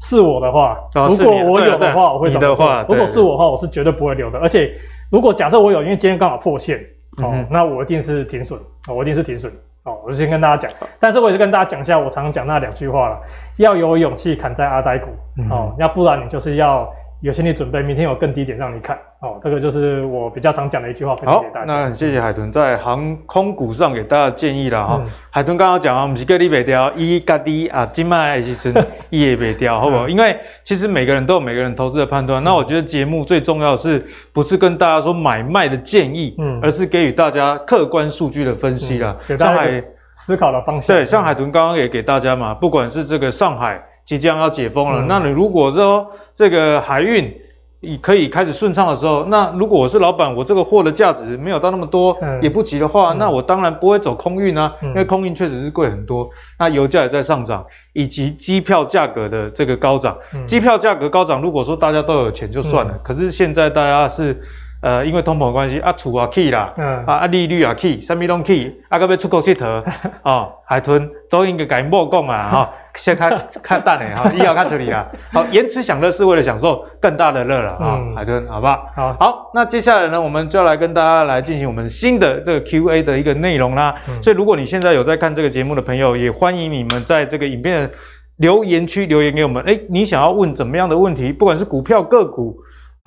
是我的话，如果我有的话，我会怎么做？如果是我的话，我是绝对不会留的。而且如果假设我有，因为今天刚好破线哦，那我一定是停损，我一定是停损。哦，我就先跟大家讲，但是我也是跟大家讲一下，我常常讲那两句话了，要有勇气砍在阿呆股，哦，要不然你就是要。有心理准备，明天有更低点让你看哦。这个就是我比较常讲的一句话，分享给大家。好，那谢谢海豚在航空股上给大家建议了哈。嗯、海豚刚刚讲啊，我们是个你别掉，一嘎滴啊，今麦是真一也北掉，好不好？因为其实每个人都有每个人投资的判断。嗯、那我觉得节目最重要的是不是跟大家说买卖的建议，嗯，而是给予大家客观数据的分析啦。给大家思考的方向。对，像海豚刚刚也给大家嘛，不管是这个上海。即将要解封了，嗯、那你如果说这个海运你可以开始顺畅的时候，那如果我是老板，我这个货的价值没有到那么多，嗯、也不急的话，嗯、那我当然不会走空运啊，嗯、因为空运确实是贵很多。那油价也在上涨，以及机票价格的这个高涨，嗯、机票价格高涨，如果说大家都有钱就算了，嗯、可是现在大家是。呃，因为通膨关系，啊，厝也起啦，嗯、啊，啊，利率也起，什么拢起，啊，到要出国佚佗，哦，海豚都应该甲因某讲啊，哈、哦，先看看淡诶，哈，以后看这里啊，好，延迟享乐是为了享受更大的乐了啊，海豚，好不好？好，好，那接下来呢，我们就要来跟大家来进行我们新的这个 Q&A 的一个内容啦。嗯、所以，如果你现在有在看这个节目的朋友，也欢迎你们在这个影片的留言区留言给我们，诶，你想要问怎么样的问题？不管是股票个股。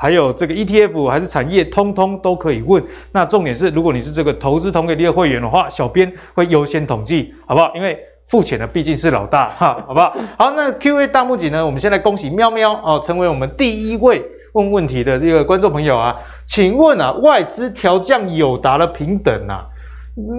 还有这个 ETF 还是产业，通通都可以问。那重点是，如果你是这个投资同给力的会员的话，小编会优先统计，好不好？因为付钱的毕竟是老大，哈，好不好？好，那 Q&A 大募集呢？我们先来恭喜喵喵哦，成为我们第一位问问题的这个观众朋友啊。请问啊，外资调降友达的平等啊，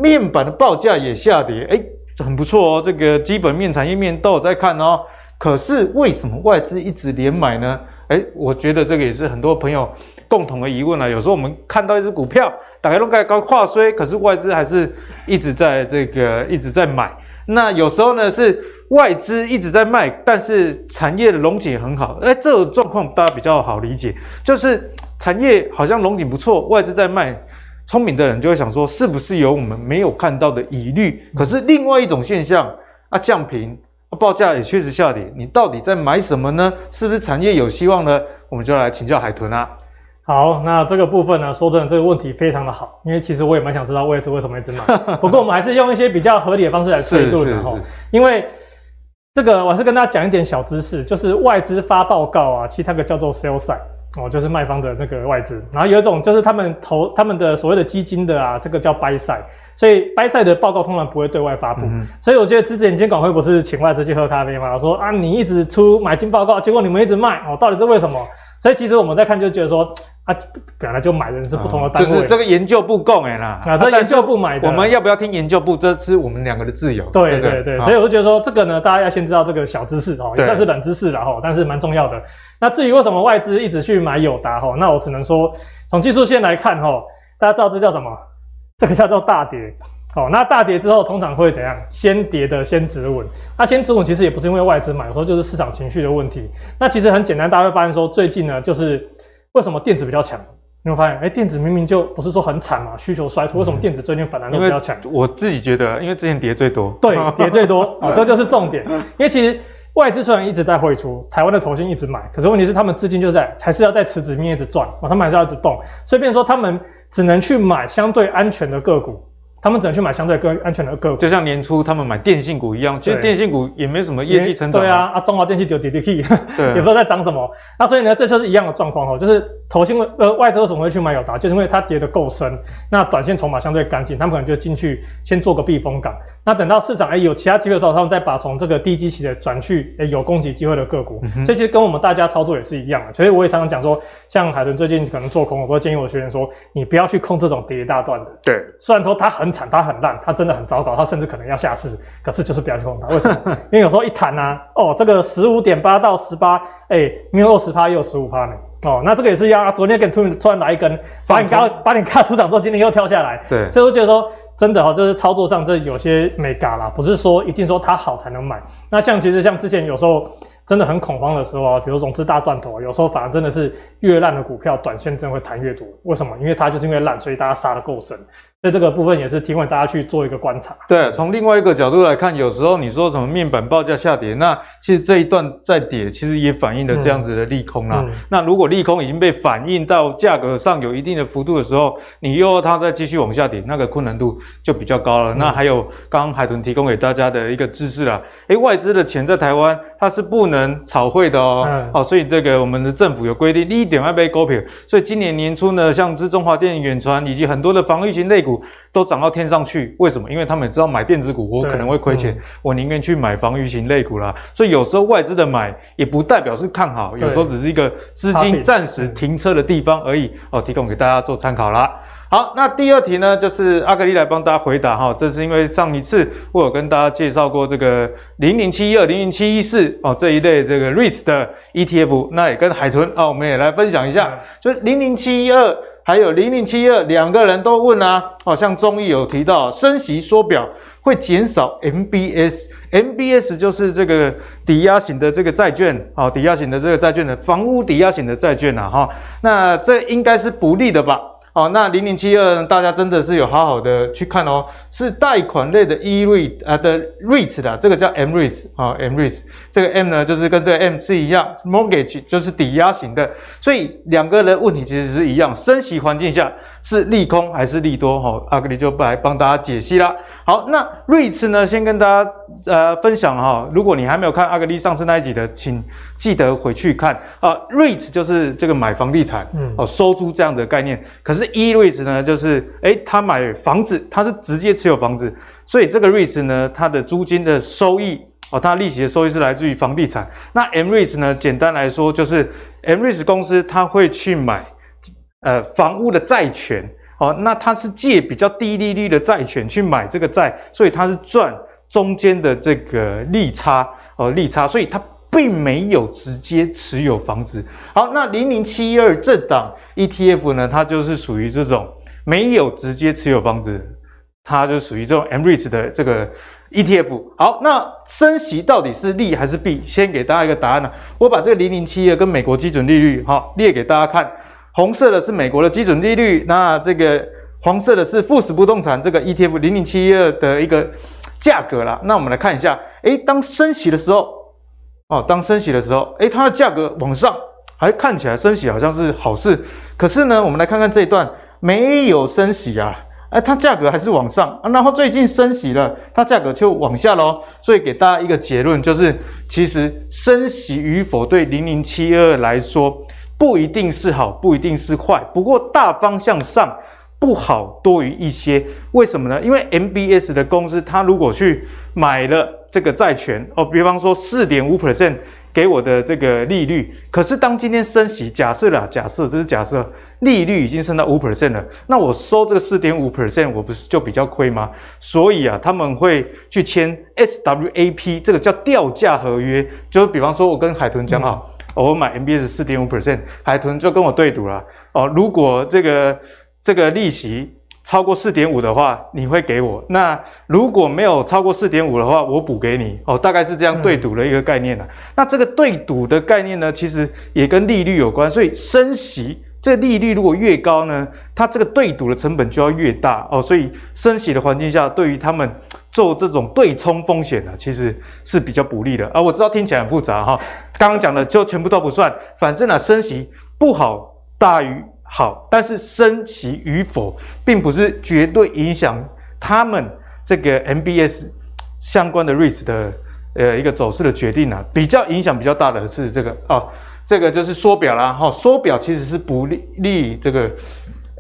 面板的报价也下跌，诶，很不错哦。这个基本面、产业面都有在看哦。可是为什么外资一直连买呢？哎，我觉得这个也是很多朋友共同的疑问啊。有时候我们看到一只股票，打开龙盖高跨衰，可是外资还是一直在这个一直在买。那有时候呢是外资一直在卖，但是产业的荣景很好。哎，这种状况大家比较好理解，就是产业好像荣景不错，外资在卖。聪明的人就会想说，是不是有我们没有看到的疑虑？可是另外一种现象啊，降评。报价也确实下跌，你到底在买什么呢？是不是产业有希望呢？我们就来请教海豚啊。好，那这个部分呢，说真的，这个问题非常的好，因为其实我也蛮想知道外资为什么一直买。不过我们还是用一些比较合理的方式来推论的哈。因为这个，我还是跟大家讲一点小知识，就是外资发报告啊，其实它个叫做 sell side 哦，就是卖方的那个外资。然后有一种就是他们投他们的所谓的基金的啊，这个叫 buy side。所以 By Side 的报告通常不会对外发布，嗯、所以我觉得之前监管会不是请外资去喝咖啡吗？我说啊，你一直出买进报告，结果你们一直卖哦，到底是为什么？所以其实我们在看就觉得说啊，本来就买的人是不同的单位，就是这个研究部供哎啦，啊，这研究部买的，我们要不要听研究部？这是我们两个的自由。对对对，好所以我就觉得说这个呢，大家要先知道这个小知识哦，也算是冷知识了哈，但是蛮重要的。那至于为什么外资一直去买友达哈，那我只能说从技术线来看哈，大家知道这叫什么？这个叫做大跌。哦，那大跌之后通常会怎样？先跌的先止稳。那先止稳其实也不是因为外资买，有时候就是市场情绪的问题。那其实很简单，大家会发现说，最近呢，就是为什么电子比较强？你会发现，哎，电子明明就不是说很惨嘛，需求衰退，为什么电子最近反弹都比较强？我自己觉得，因为之前跌最多。对，跌最多啊，这就是重点。因为其实外资虽然一直在汇出，台湾的投信一直买，可是问题是他们资金就在，还是要在池子里面一直转啊，他们还是要一直动。所以变成说，他们只能去买相对安全的个股。他们只能去买相对更安全的个股，就像年初他们买电信股一样。其实电信股也没什么业绩成长。对啊，啊，中华电信就跌跌去，对，也不知道在涨什么。那所以呢，这就是一样的状况哦，就是投信呃外资为什么会去买友达，就是因为它跌得够深，那短线筹码相对干净，他们可能就进去先做个避风港。那等到市场哎有其他机会的时候，他们再把从这个低基期的转去哎有攻击机会的个股。所以其实跟我们大家操作也是一样的。所以我也常常讲说，像海豚最近可能做空，我都建议我学员说，你不要去控这种跌一大段的。对，虽然说它很惨，它很烂，它真的很糟糕，它甚至可能要下市，可是就是不要去控它。为什么？因为有时候一弹啊，哦，这个十五点八到十八，哎，没有二十趴，也有十五趴呢。哦，那这个也是一样，昨天给突突然来一根，把你嘎把你嘎出场之后，今天又跳下来。对，所以我觉得说。真的哈、哦，就是操作上这有些没嘎啦，不是说一定说它好才能买。那像其实像之前有时候真的很恐慌的时候啊，比如融资大断头，有时候反而真的是越烂的股票，短线真会弹越多。为什么？因为它就是因为烂，所以大家杀的够深。所以这个部分也是提供大家去做一个观察。对，从另外一个角度来看，有时候你说什么面板报价下跌，那其实这一段在跌，其实也反映了这样子的利空啦。嗯嗯、那如果利空已经被反映到价格上有一定的幅度的时候，你又要它再继续往下跌，那个困难度就比较高了。嗯、那还有刚刚海豚提供给大家的一个知识啦，诶，外资的钱在台湾它是不能炒汇的哦。嗯、哦，所以这个我们的政府有规定，一点要被勾平。所以今年年初呢，像是中华电、远传以及很多的防御型类股。都涨到天上去，为什么？因为他们也知道买电子股我可能会亏钱，嗯、我宁愿去买防御型类股啦。所以有时候外资的买也不代表是看好，有时候只是一个资金暂时停车的地方而已。哦，提供给大家做参考啦。好，那第二题呢，就是阿格力来帮大家回答哈。这是因为上一次我有跟大家介绍过这个零零七一二、零零七一四哦这一类这个 REITs 的 ETF，那也跟海豚啊、哦，我们也来分享一下，嗯、就零零七一二。还有零零七二两个人都问啊，好像中医有提到升息缩表会减少 MBS，MBS 就是这个抵押型的这个债券，啊，抵押型的这个债券的房屋抵押型的债券呐，哈，那这应该是不利的吧？好，那零零七二大家真的是有好好的去看哦，是贷款类的 E-REIT 啊的 REIT 的，这个叫 M-REIT 啊，M-REIT 这个 M 呢就是跟这个 M 是一样，Mortgage 就是抵押型的，所以两个的问题其实是一样，升息环境下是利空还是利多？哈，阿格力就来帮大家解析啦。好，那 REITs 呢，先跟大家呃分享哈，如果你还没有看阿格力上次那一集的，请记得回去看啊。REITs 就是这个买房地产，嗯，哦，收租这样的概念，可是 E-REITs 呢，就是诶，他买房子，他是直接持有房子，所以这个 REITs 呢，它的租金的收益哦，它利息的收益是来自于房地产。那 M-REITs 呢，简单来说就是 M-REITs 公司它会去买呃房屋的债权哦，那它是借比较低利率的债权去买这个债，所以它是赚中间的这个利差哦，利差，所以它。并没有直接持有房子。好，那零零七一二这档 ETF 呢，它就是属于这种没有直接持有房子，它就属于这种 M-REITs 的这个 ETF。好，那升息到底是利还是弊？先给大家一个答案呢。我把这个零零七一二跟美国基准利率哈列给大家看。红色的是美国的基准利率，那这个黄色的是富时不动产这个 ETF 零零七一二的一个价格啦。那我们来看一下，诶，当升息的时候。哦，当升息的时候，诶，它的价格往上，还看起来升息好像是好事。可是呢，我们来看看这一段，没有升息啊，诶，它价格还是往上啊。然后最近升息了，它价格就往下喽。所以给大家一个结论，就是其实升息与否对零零七二来说不一定是好，不一定是坏。不过大方向上不好多于一些。为什么呢？因为 MBS 的公司，它如果去买了。这个债权哦，比方说四点五 percent 给我的这个利率，可是当今天升息，假设啦，假设这是假设，利率已经升到五 percent 了，那我收这个四点五 percent，我不是就比较亏吗？所以啊，他们会去签 SWAP，这个叫掉价合约，就比方说我跟海豚讲好，嗯、我买 MBS 四点五 percent，海豚就跟我对赌了哦，如果这个这个利息。超过四点五的话，你会给我；那如果没有超过四点五的话，我补给你。哦，大概是这样对赌的一个概念、啊嗯、那这个对赌的概念呢，其实也跟利率有关。所以升息，这利率如果越高呢，它这个对赌的成本就要越大哦。所以升息的环境下，对于他们做这种对冲风险呢，其实是比较不利的啊。我知道听起来很复杂哈，刚刚讲的就全部都不算，反正呢、啊，升息不好大于。好，但是升息与否，并不是绝对影响他们这个 MBS 相关的 REITs 的呃一个走势的决定啊。比较影响比较大的是这个哦，这个就是缩表啦。哈、哦，缩表其实是不利利这个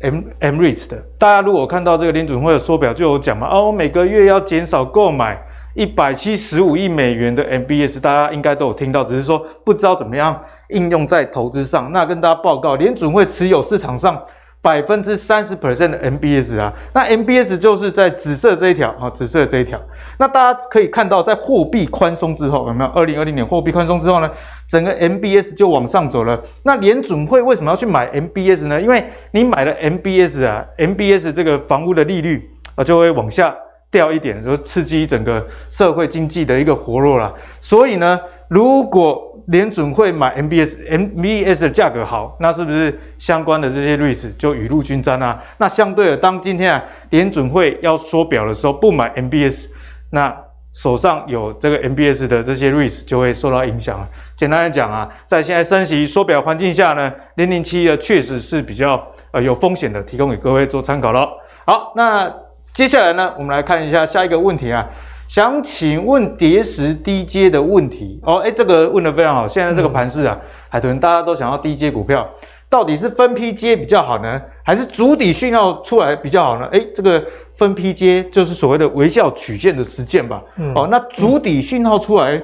M M REITs 的。大家如果看到这个联准会的缩表，就有讲嘛，哦，每个月要减少购买一百七十五亿美元的 MBS，大家应该都有听到，只是说不知道怎么样。应用在投资上，那跟大家报告，联准会持有市场上百分之三十 percent 的 MBS 啊，那 MBS 就是在紫色这一条啊，紫色这一条。那大家可以看到，在货币宽松之后，有没有？二零二零年货币宽松之后呢，整个 MBS 就往上走了。那联准会为什么要去买 MBS 呢？因为你买了 MBS 啊，MBS 这个房屋的利率啊就会往下掉一点，就刺激整个社会经济的一个活络了。所以呢，如果联准会买 MBS MBS 的价格好，那是不是相关的这些 REITs 就雨露均沾啊？那相对的，当今天啊联准会要缩表的时候，不买 MBS，那手上有这个 MBS 的这些 REITs 就会受到影响。简单来讲啊，在现在升息缩表环境下呢，零零七的确实是比较呃有风险的，提供给各位做参考咯。好，那接下来呢，我们来看一下下一个问题啊。想请问叠石低阶的问题哦，哎，这个问的非常好。现在这个盘势啊，海豚大家都想要低阶股票，到底是分批接比较好呢，还是主底讯号出来比较好呢？哎，这个分批接就是所谓的微笑曲线的实践吧。嗯、哦，那主底讯号出来，嗯、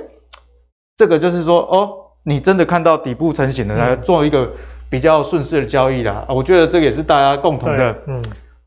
这个就是说，哦，你真的看到底部成型了，来做一个比较顺势的交易啦。我觉得这个也是大家共同的，嗯。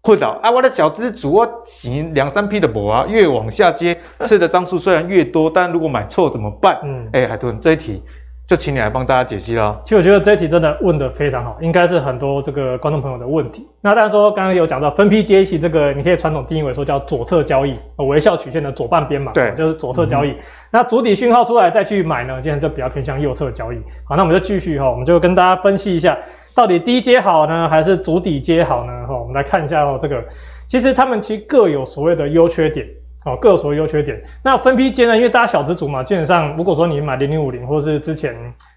困扰啊！我的小资主，我行两三批的博啊，越往下接，吃的张数虽然越多，但如果买错怎么办？嗯，哎、欸，海豚这一题就请你来帮大家解析了。其实我觉得这一题真的问得非常好，应该是很多这个观众朋友的问题。那当然说刚刚有讲到分批接息，这个你可以传统定义为说叫左侧交易，微笑曲线的左半边嘛，对，就是左侧交易。嗯、那主底讯号出来再去买呢，现在就比较偏向右侧交易。好，那我们就继续哈，我们就跟大家分析一下。到底低接好呢，还是筑底接好呢？哈，我们来看一下哦，这个其实他们其实各有所谓的优缺点，哦，各有所谓优缺点。那分批接呢，因为大家小资族嘛，基本上如果说你买零零五零，或是之前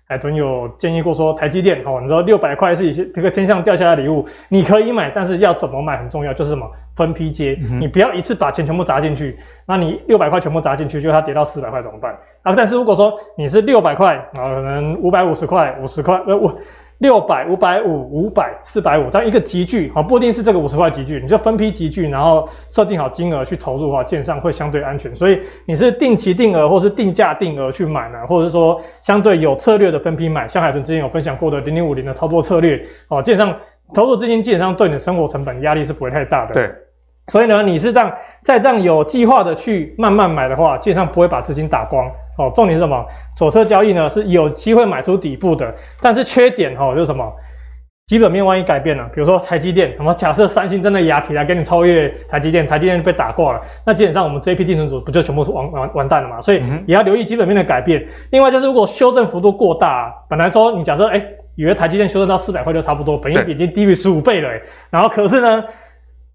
海豚有建议过说台积电，哦，你说六百块是一些这个天上掉下来的礼物，你可以买，但是要怎么买很重要，就是什么分批接，嗯、你不要一次把钱全部砸进去，那你六百块全部砸进去，就它跌到四百块怎么办？啊，但是如果说你是六百块，啊，可能五百五十块、五十块，呃，我。六百、五百五、五百、四百五，这样一个集聚啊，不一定是这个五十块集聚，你就分批集聚，然后设定好金额去投入的话，建商会相对安全。所以你是定期定额或是定价定额去买呢，或者是说相对有策略的分批买，像海豚之前有分享过的零零五零的操作策略，哦，建上投入资金基本上对你的生活成本压力是不会太大的。对，所以呢，你是这样在这样有计划的去慢慢买的话，建上不会把资金打光。哦，重点是什么？左侧交易呢是有机会买出底部的，但是缺点哦就是什么？基本面万一改变了，比如说台积电，什么假设三星真的压起来给你超越台积电，台积电被打挂了，那基本上我们这一批定存组不就全部是完完完蛋了嘛？所以也要留意基本面的改变。另外就是如果修正幅度过大，本来说你假设哎以为台积电修正到四百块就差不多，本益比已经低于十五倍了，然后可是呢？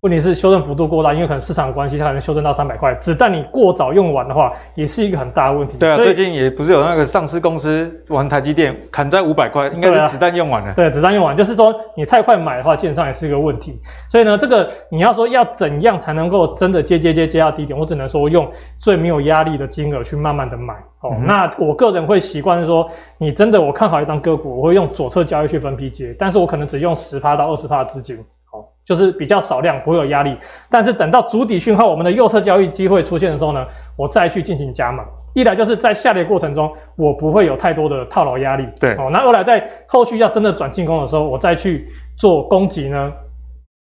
问题是修正幅度过大，因为可能市场的关系，它可能修正到三百块。子弹你过早用完的话，也是一个很大的问题。对啊，最近也不是有那个上市公司玩台积电砍在五百块，应该是子弹用完了。对，啊、对，子弹用完，就是说你太快买的话，基本上也是一个问题。所以呢，这个你要说要怎样才能够真的接接接接到低点，我只能说用最没有压力的金额去慢慢的买。哦，嗯、那我个人会习惯是说，你真的我看好一档个股，我会用左侧交易去分批接，但是我可能只用十趴到二十趴的资金。就是比较少量，不会有压力。但是等到主底讯号，我们的右侧交易机会出现的时候呢，我再去进行加码。一来就是在下跌过程中，我不会有太多的套牢压力。对，哦，那二来在后续要真的转进攻的时候，我再去做攻击呢，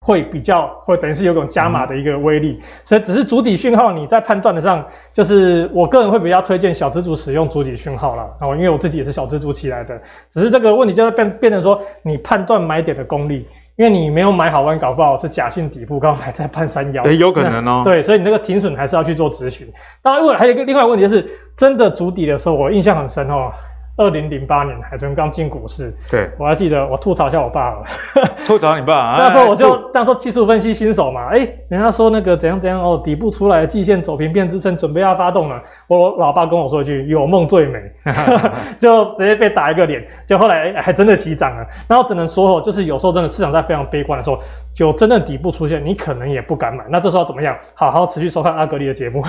会比较会等于是有种加码的一个威力。嗯、所以只是主底讯号，你在判断的上，就是我个人会比较推荐小资族使用主底讯号了。哦，因为我自己也是小资族起来的，只是这个问题就会变变成说，你判断买点的功力。因为你没有买好弯，搞不好是假性底部，刚好还在半山腰。也有可能哦。对，所以你那个停损还是要去做止损。当然，问还有一个另外一个问题就是，真的筑底的时候，我印象很深哦。二零零八年海豚刚进股市，对，我还记得我吐槽一下我爸了，吐槽你爸。那时候我就那时候技术分析新手嘛，哎、欸，人家说那个怎样怎样哦，底部出来的季线走平变支撑，准备要发动了。我老爸跟我说一句“有梦最美”，就直接被打一个脸。就后来还真的起涨了。然后只能说哦，就是有时候真的市场在非常悲观的时候，就真的底部出现，你可能也不敢买。那这时候怎么样？好好持续收看阿格力的节目。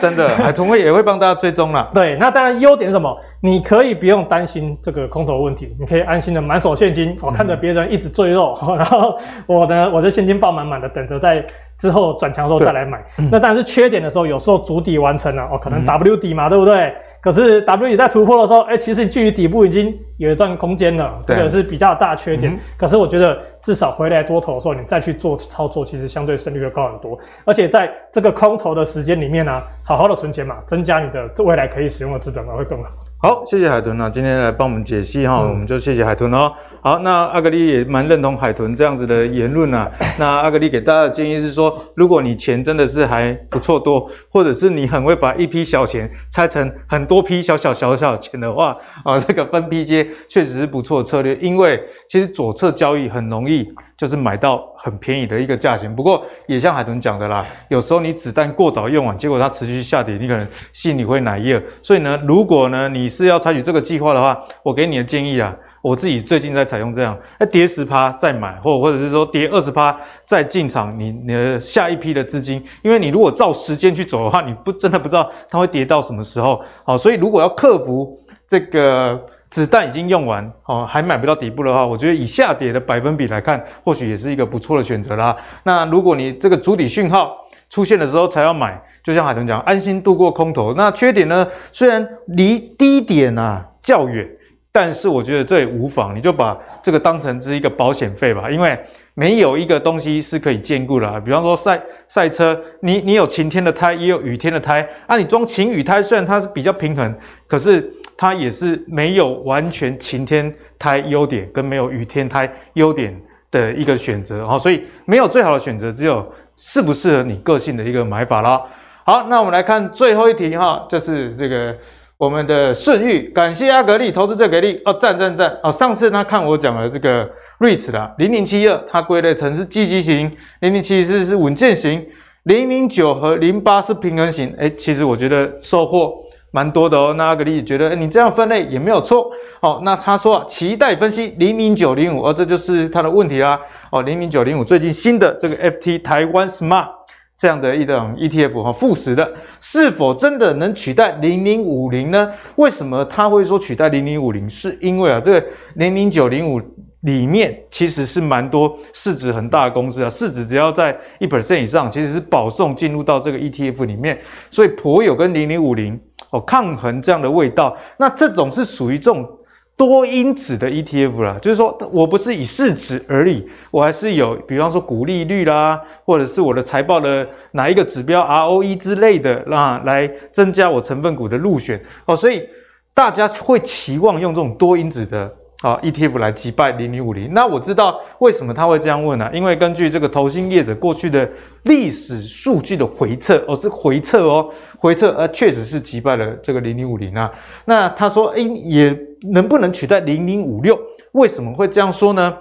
真的，海豚会也会帮大家追踪啦。对，那当然优点是什么？你可以。不用担心这个空头问题，你可以安心的满手现金，我看着别人一直赘肉，然后我呢，我的现金爆满满的，等着在之后转强的时候再来买。那但是缺点的时候，有时候主底完成了，哦，可能 W 底嘛，对不对？可是 W 也在突破的时候，哎，其实距离底部已经有一段空间了，这个是比较大的缺点。可是我觉得至少回来多头的时候，你再去做操作，其实相对胜率会高很多。而且在这个空头的时间里面呢，好好的存钱嘛，增加你的未来可以使用的资本嘛会更好。好，谢谢海豚啊，今天来帮我们解析哈，嗯、我们就谢谢海豚哦。好，那阿格力也蛮认同海豚这样子的言论啊。那阿格力给大家的建议是说，如果你钱真的是还不错多，或者是你很会把一批小钱拆成很多批小小小小钱的话，啊，这个分批接确实是不错的策略，因为其实左侧交易很容易就是买到很便宜的一个价钱。不过也像海豚讲的啦，有时候你子弹过早用完，结果它持续下跌，你可能心里会奶热。所以呢，如果呢你是要采取这个计划的话，我给你的建议啊。我自己最近在采用这样，那跌十趴再买，或或者是说跌二十趴再进场，你你的下一批的资金，因为你如果照时间去走的话，你不真的不知道它会跌到什么时候，好，所以如果要克服这个子弹已经用完，哦，还买不到底部的话，我觉得以下跌的百分比来看，或许也是一个不错的选择啦。那如果你这个主底讯号出现的时候才要买，就像海豚讲，安心度过空头。那缺点呢，虽然离低点啊较远。但是我觉得这也无妨，你就把这个当成是一个保险费吧，因为没有一个东西是可以兼顾的啊。比方说赛赛车，你你有晴天的胎，也有雨天的胎啊。你装晴雨胎，虽然它是比较平衡，可是它也是没有完全晴天胎优点跟没有雨天胎优点的一个选择啊。所以没有最好的选择，只有适不适合你个性的一个买法啦。好，那我们来看最后一题哈，就是这个。我们的顺玉，感谢阿格力投资最给力哦，赞赞赞哦！上次他看我讲了这个 REITs 啦，零零七二，它归类成是积极型，零零七四是稳健型，零零九和零八是平衡型。诶，其实我觉得收获蛮多的哦。那阿格力觉得，诶，你这样分类也没有错。哦，那他说啊，期待分析零零九零五，哦，这就是他的问题啦。哦，零零九零五最近新的这个 FT 台湾 Smart。这样的一种 ETF 哈，富时的是否真的能取代零零五零呢？为什么他会说取代零零五零？是因为啊，这个零零九零五里面其实是蛮多市值很大的公司啊，市值只要在一 percent 以上，其实是保送进入到这个 ETF 里面，所以颇有跟零零五零哦抗衡这样的味道。那这种是属于这种。多因子的 ETF 啦，就是说我不是以市值而已，我还是有，比方说股利率啦，或者是我的财报的哪一个指标 ROE 之类的，啊，来增加我成分股的入选哦，所以大家会期望用这种多因子的。好，ETF 来击败零零五零。那我知道为什么他会这样问呢、啊？因为根据这个投信业者过去的历史数据的回测，哦，是回测哦，回测，呃，确实是击败了这个零零五零啊。那他说，诶，也能不能取代零零五六？为什么会这样说呢？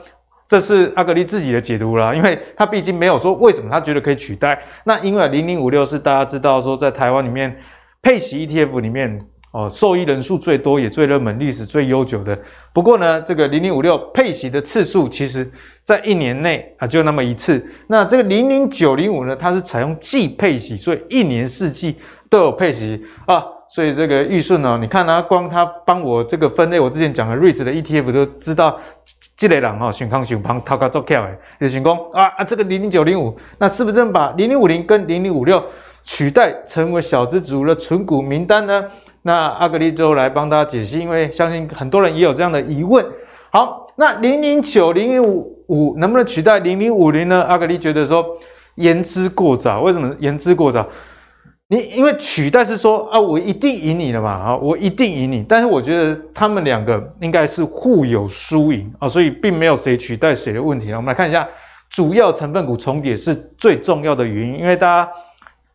这是阿格力自己的解读啦，因为他毕竟没有说为什么他觉得可以取代。那因为零零五六是大家知道说在台湾里面配息 ETF 里面。哦，受益人数最多也最热门、历史最悠久的。不过呢，这个零零五六配息的次数，其实在一年内啊就那么一次。那这个零零九零五呢，它是采用季配息，所以一年四季都有配息啊。所以这个玉顺哦，你看他光他帮我这个分类，我之前讲的 REITs 的 ETF 都知道，这类人哈，选康选旁掏卡做巧诶，就选讲啊啊，这个零零九零五，那是不是把零零五零跟零零五六取代成为小资族的存股名单呢？那阿格力就来帮大家解析，因为相信很多人也有这样的疑问。好，那零零九零零五五能不能取代零零五零呢？阿格力觉得说言之过早。为什么言之过早？你因为取代是说啊，我一定赢你了嘛，啊，我一定赢你。但是我觉得他们两个应该是互有输赢啊，所以并没有谁取代谁的问题。我们来看一下，主要成分股重叠是最重要的原因，因为大家。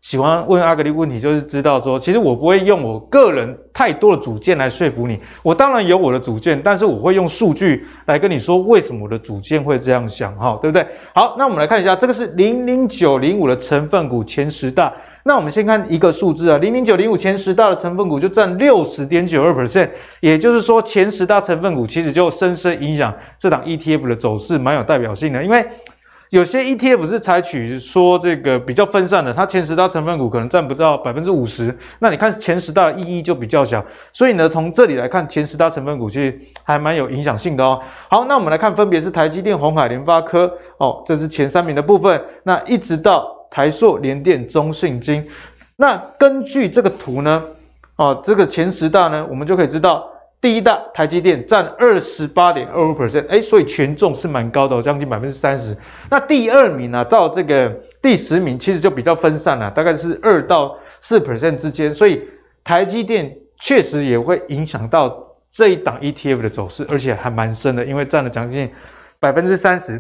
喜欢问阿格力问题，就是知道说，其实我不会用我个人太多的主见来说服你。我当然有我的主见，但是我会用数据来跟你说为什么我的主见会这样想，哈，对不对？好，那我们来看一下，这个是零零九零五的成分股前十大。那我们先看一个数字啊，零零九零五前十大的成分股就占六十点九二 percent，也就是说前十大成分股其实就深深影响这档 ETF 的走势，蛮有代表性的，因为。有些 ETF 是采取说这个比较分散的，它前十大成分股可能占不到百分之五十，那你看前十大意义就比较小，所以呢，从这里来看，前十大成分股其实还蛮有影响性的哦。好，那我们来看，分别是台积电、红海、联发科，哦，这是前三名的部分，那一直到台硕、联电、中信金，那根据这个图呢，哦，这个前十大呢，我们就可以知道。第一大台积电占二十八点二五 percent，哎，所以权重是蛮高的，将近百分之三十。那第二名呢、啊，到这个第十名，其实就比较分散了，大概是二到四 percent 之间。所以台积电确实也会影响到这一档 ETF 的走势，而且还蛮深的，因为占了将近百分之三十。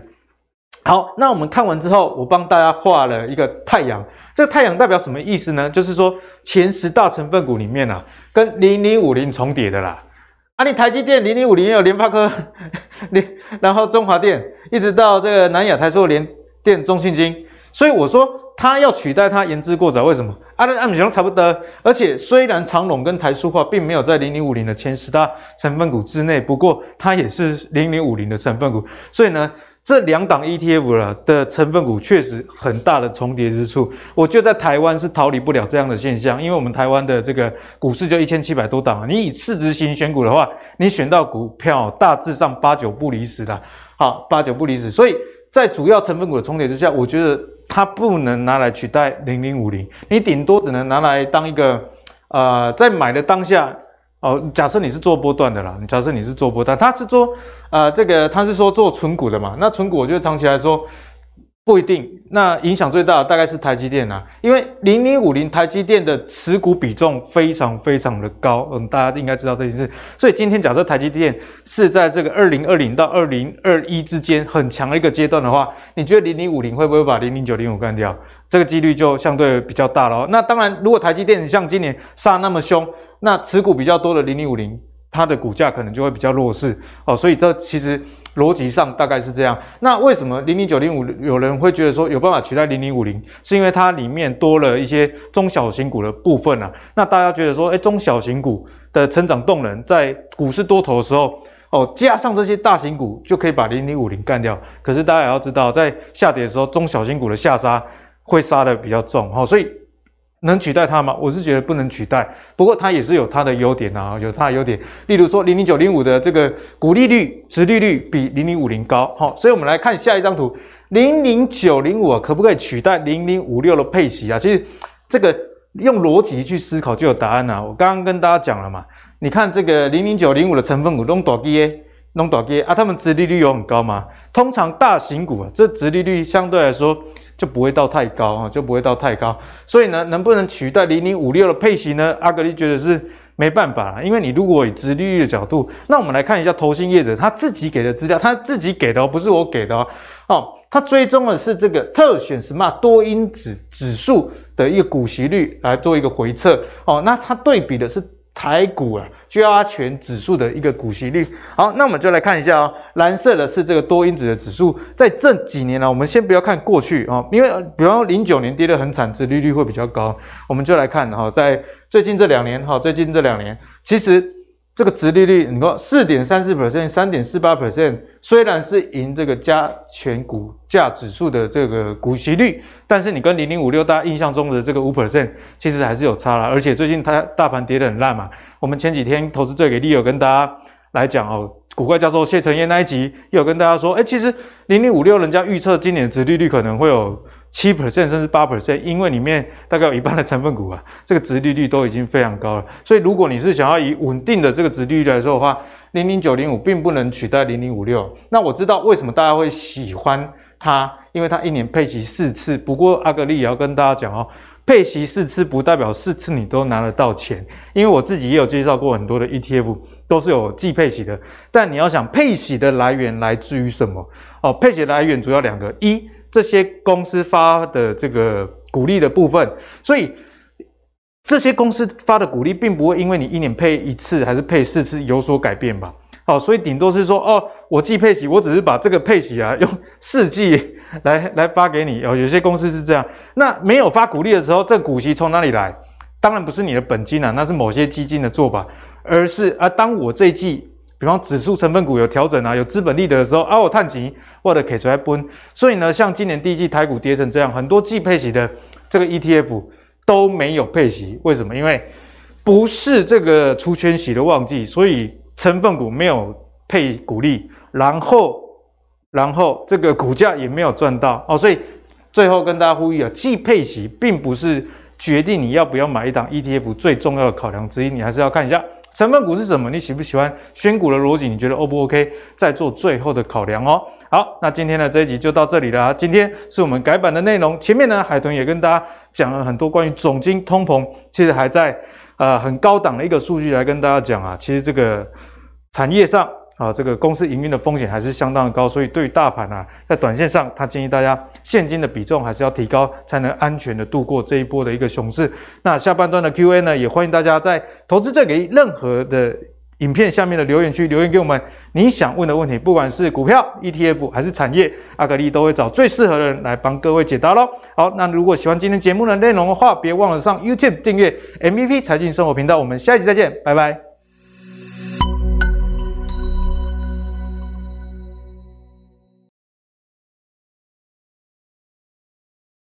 好，那我们看完之后，我帮大家画了一个太阳。这个太阳代表什么意思呢？就是说前十大成分股里面啊，跟零零五零重叠的啦。啊，你台积电零零五零也有联发科，联然后中华电，一直到这个南亚台塑联电、中信金。所以我说它要取代它言之过早。为什么？啊，那按比差不多。而且虽然长隆跟台塑化并没有在零零五零的前十大成分股之内，不过它也是零零五零的成分股。所以呢。这两档 ETF 了的成分股确实很大的重叠之处，我觉得在台湾是逃离不了这样的现象，因为我们台湾的这个股市就一千七百多档，你以市值型选股的话，你选到股票大致上八九不离十啦，好，八九不离十，所以在主要成分股的重叠之下，我觉得它不能拿来取代零零五零，你顶多只能拿来当一个呃，在买的当下。哦，假设你是做波段的啦，假设你是做波段，他是做，呃，这个他是说做存股的嘛，那存股我觉得长期来说不一定，那影响最大的大概是台积电啊，因为零零五零台积电的持股比重非常非常的高，嗯，大家应该知道这件事，所以今天假设台积电是在这个二零二零到二零二一之间很强的一个阶段的话，你觉得零零五零会不会把零零九零五干掉？这个几率就相对比较大了。那当然，如果台积电像今年杀那么凶，那持股比较多的零零五零，它的股价可能就会比较弱势哦。所以这其实逻辑上大概是这样。那为什么零零九零五有人会觉得说有办法取代零零五零？是因为它里面多了一些中小型股的部分啊。那大家觉得说，诶，中小型股的成长动能在股市多头的时候，哦，加上这些大型股就可以把零零五零干掉。可是大家也要知道，在下跌的时候，中小型股的下杀。会杀的比较重哈，所以能取代它吗？我是觉得不能取代。不过它也是有它的优点啊，有它的优点。例如说，零零九零五的这个股利率、殖利率比零零五零高好。所以我们来看下一张图，零零九零五可不可以取代零零五六的配息啊？其实这个用逻辑去思考就有答案了。我刚刚跟大家讲了嘛，你看这个零零九零五的成分股都大基，弄大基啊，他们殖利率有很高吗？通常大型股啊，这殖利率相对来说。就不会到太高啊，就不会到太高。所以呢，能不能取代零零五六的配息呢？阿格力觉得是没办法，因为你如果以殖利率的角度，那我们来看一下投信业者他自己给的资料，他自己给的哦，不是我给的哦。哦，他追踪的是这个特选 Smart 多因子指数的一个股息率来做一个回测哦。那他对比的是台股啊。加权指数的一个股息率，好，那我们就来看一下哦。蓝色的是这个多因子的指数，在这几年呢，我们先不要看过去啊，因为比方零九年跌得很惨，殖利率会比较高。我们就来看哈，在最近这两年哈，最近这两年，其实这个值利率，你说四点三四 percent、三点四八 percent，虽然是赢这个加权股价指数的这个股息率，但是你跟零零五六大家印象中的这个五 percent，其实还是有差啦。而且最近它大盘跌得很烂嘛。我们前几天投资最给力有跟大家来讲哦，股怪教授谢承彦那一集也有跟大家说，哎，其实零零五六人家预测今年的殖利率可能会有七 percent 甚至八 percent，因为里面大概有一半的成分股啊，这个殖利率都已经非常高了。所以如果你是想要以稳定的这个殖利率来说的话，零零九零五并不能取代零零五六。那我知道为什么大家会喜欢它，因为它一年配息四次。不过阿格力也要跟大家讲哦。配息四次不代表四次你都拿得到钱，因为我自己也有介绍过很多的 ETF 都是有计配息的，但你要想配息的来源来自于什么？哦，配息来源主要两个，一这些公司发的这个股利的部分，所以这些公司发的股利并不会因为你一年配一次还是配四次有所改变吧？好，所以顶多是说哦，我既配息，我只是把这个配息啊 用四季来来发给你哦。有些公司是这样，那没有发股利的时候，这股息从哪里来？当然不是你的本金啊，那是某些基金的做法，而是啊，当我这一季，比方指数成分股有调整啊，有资本利得的时候啊，我探钱或者可以出来分。所以呢，像今年第一季台股跌成这样，很多季配息的这个 ETF 都没有配息，为什么？因为不是这个除权息的旺季，所以。成分股没有配股利，然后，然后这个股价也没有赚到哦，所以最后跟大家呼吁啊，季配息并不是决定你要不要买一档 ETF 最重要的考量之一，你还是要看一下成分股是什么，你喜不喜欢选股的逻辑，你觉得 O 不 OK，再做最后的考量哦。好，那今天的这一集就到这里了啊，今天是我们改版的内容，前面呢海豚也跟大家讲了很多关于总金通膨，其实还在。呃很高档的一个数据来跟大家讲啊，其实这个产业上啊，这个公司营运的风险还是相当的高，所以对于大盘啊，在短线上，他建议大家现金的比重还是要提高，才能安全的度过这一波的一个熊市。那下半段的 Q&A 呢，也欢迎大家在投资最给任何的。影片下面的留言区留言给我们你想问的问题，不管是股票、ETF 还是产业，阿格力都会找最适合的人来帮各位解答喽。好，那如果喜欢今天节目的内容的话，别忘了上 YouTube 订阅 MVP 财经生活频道。我们下一集再见，拜拜。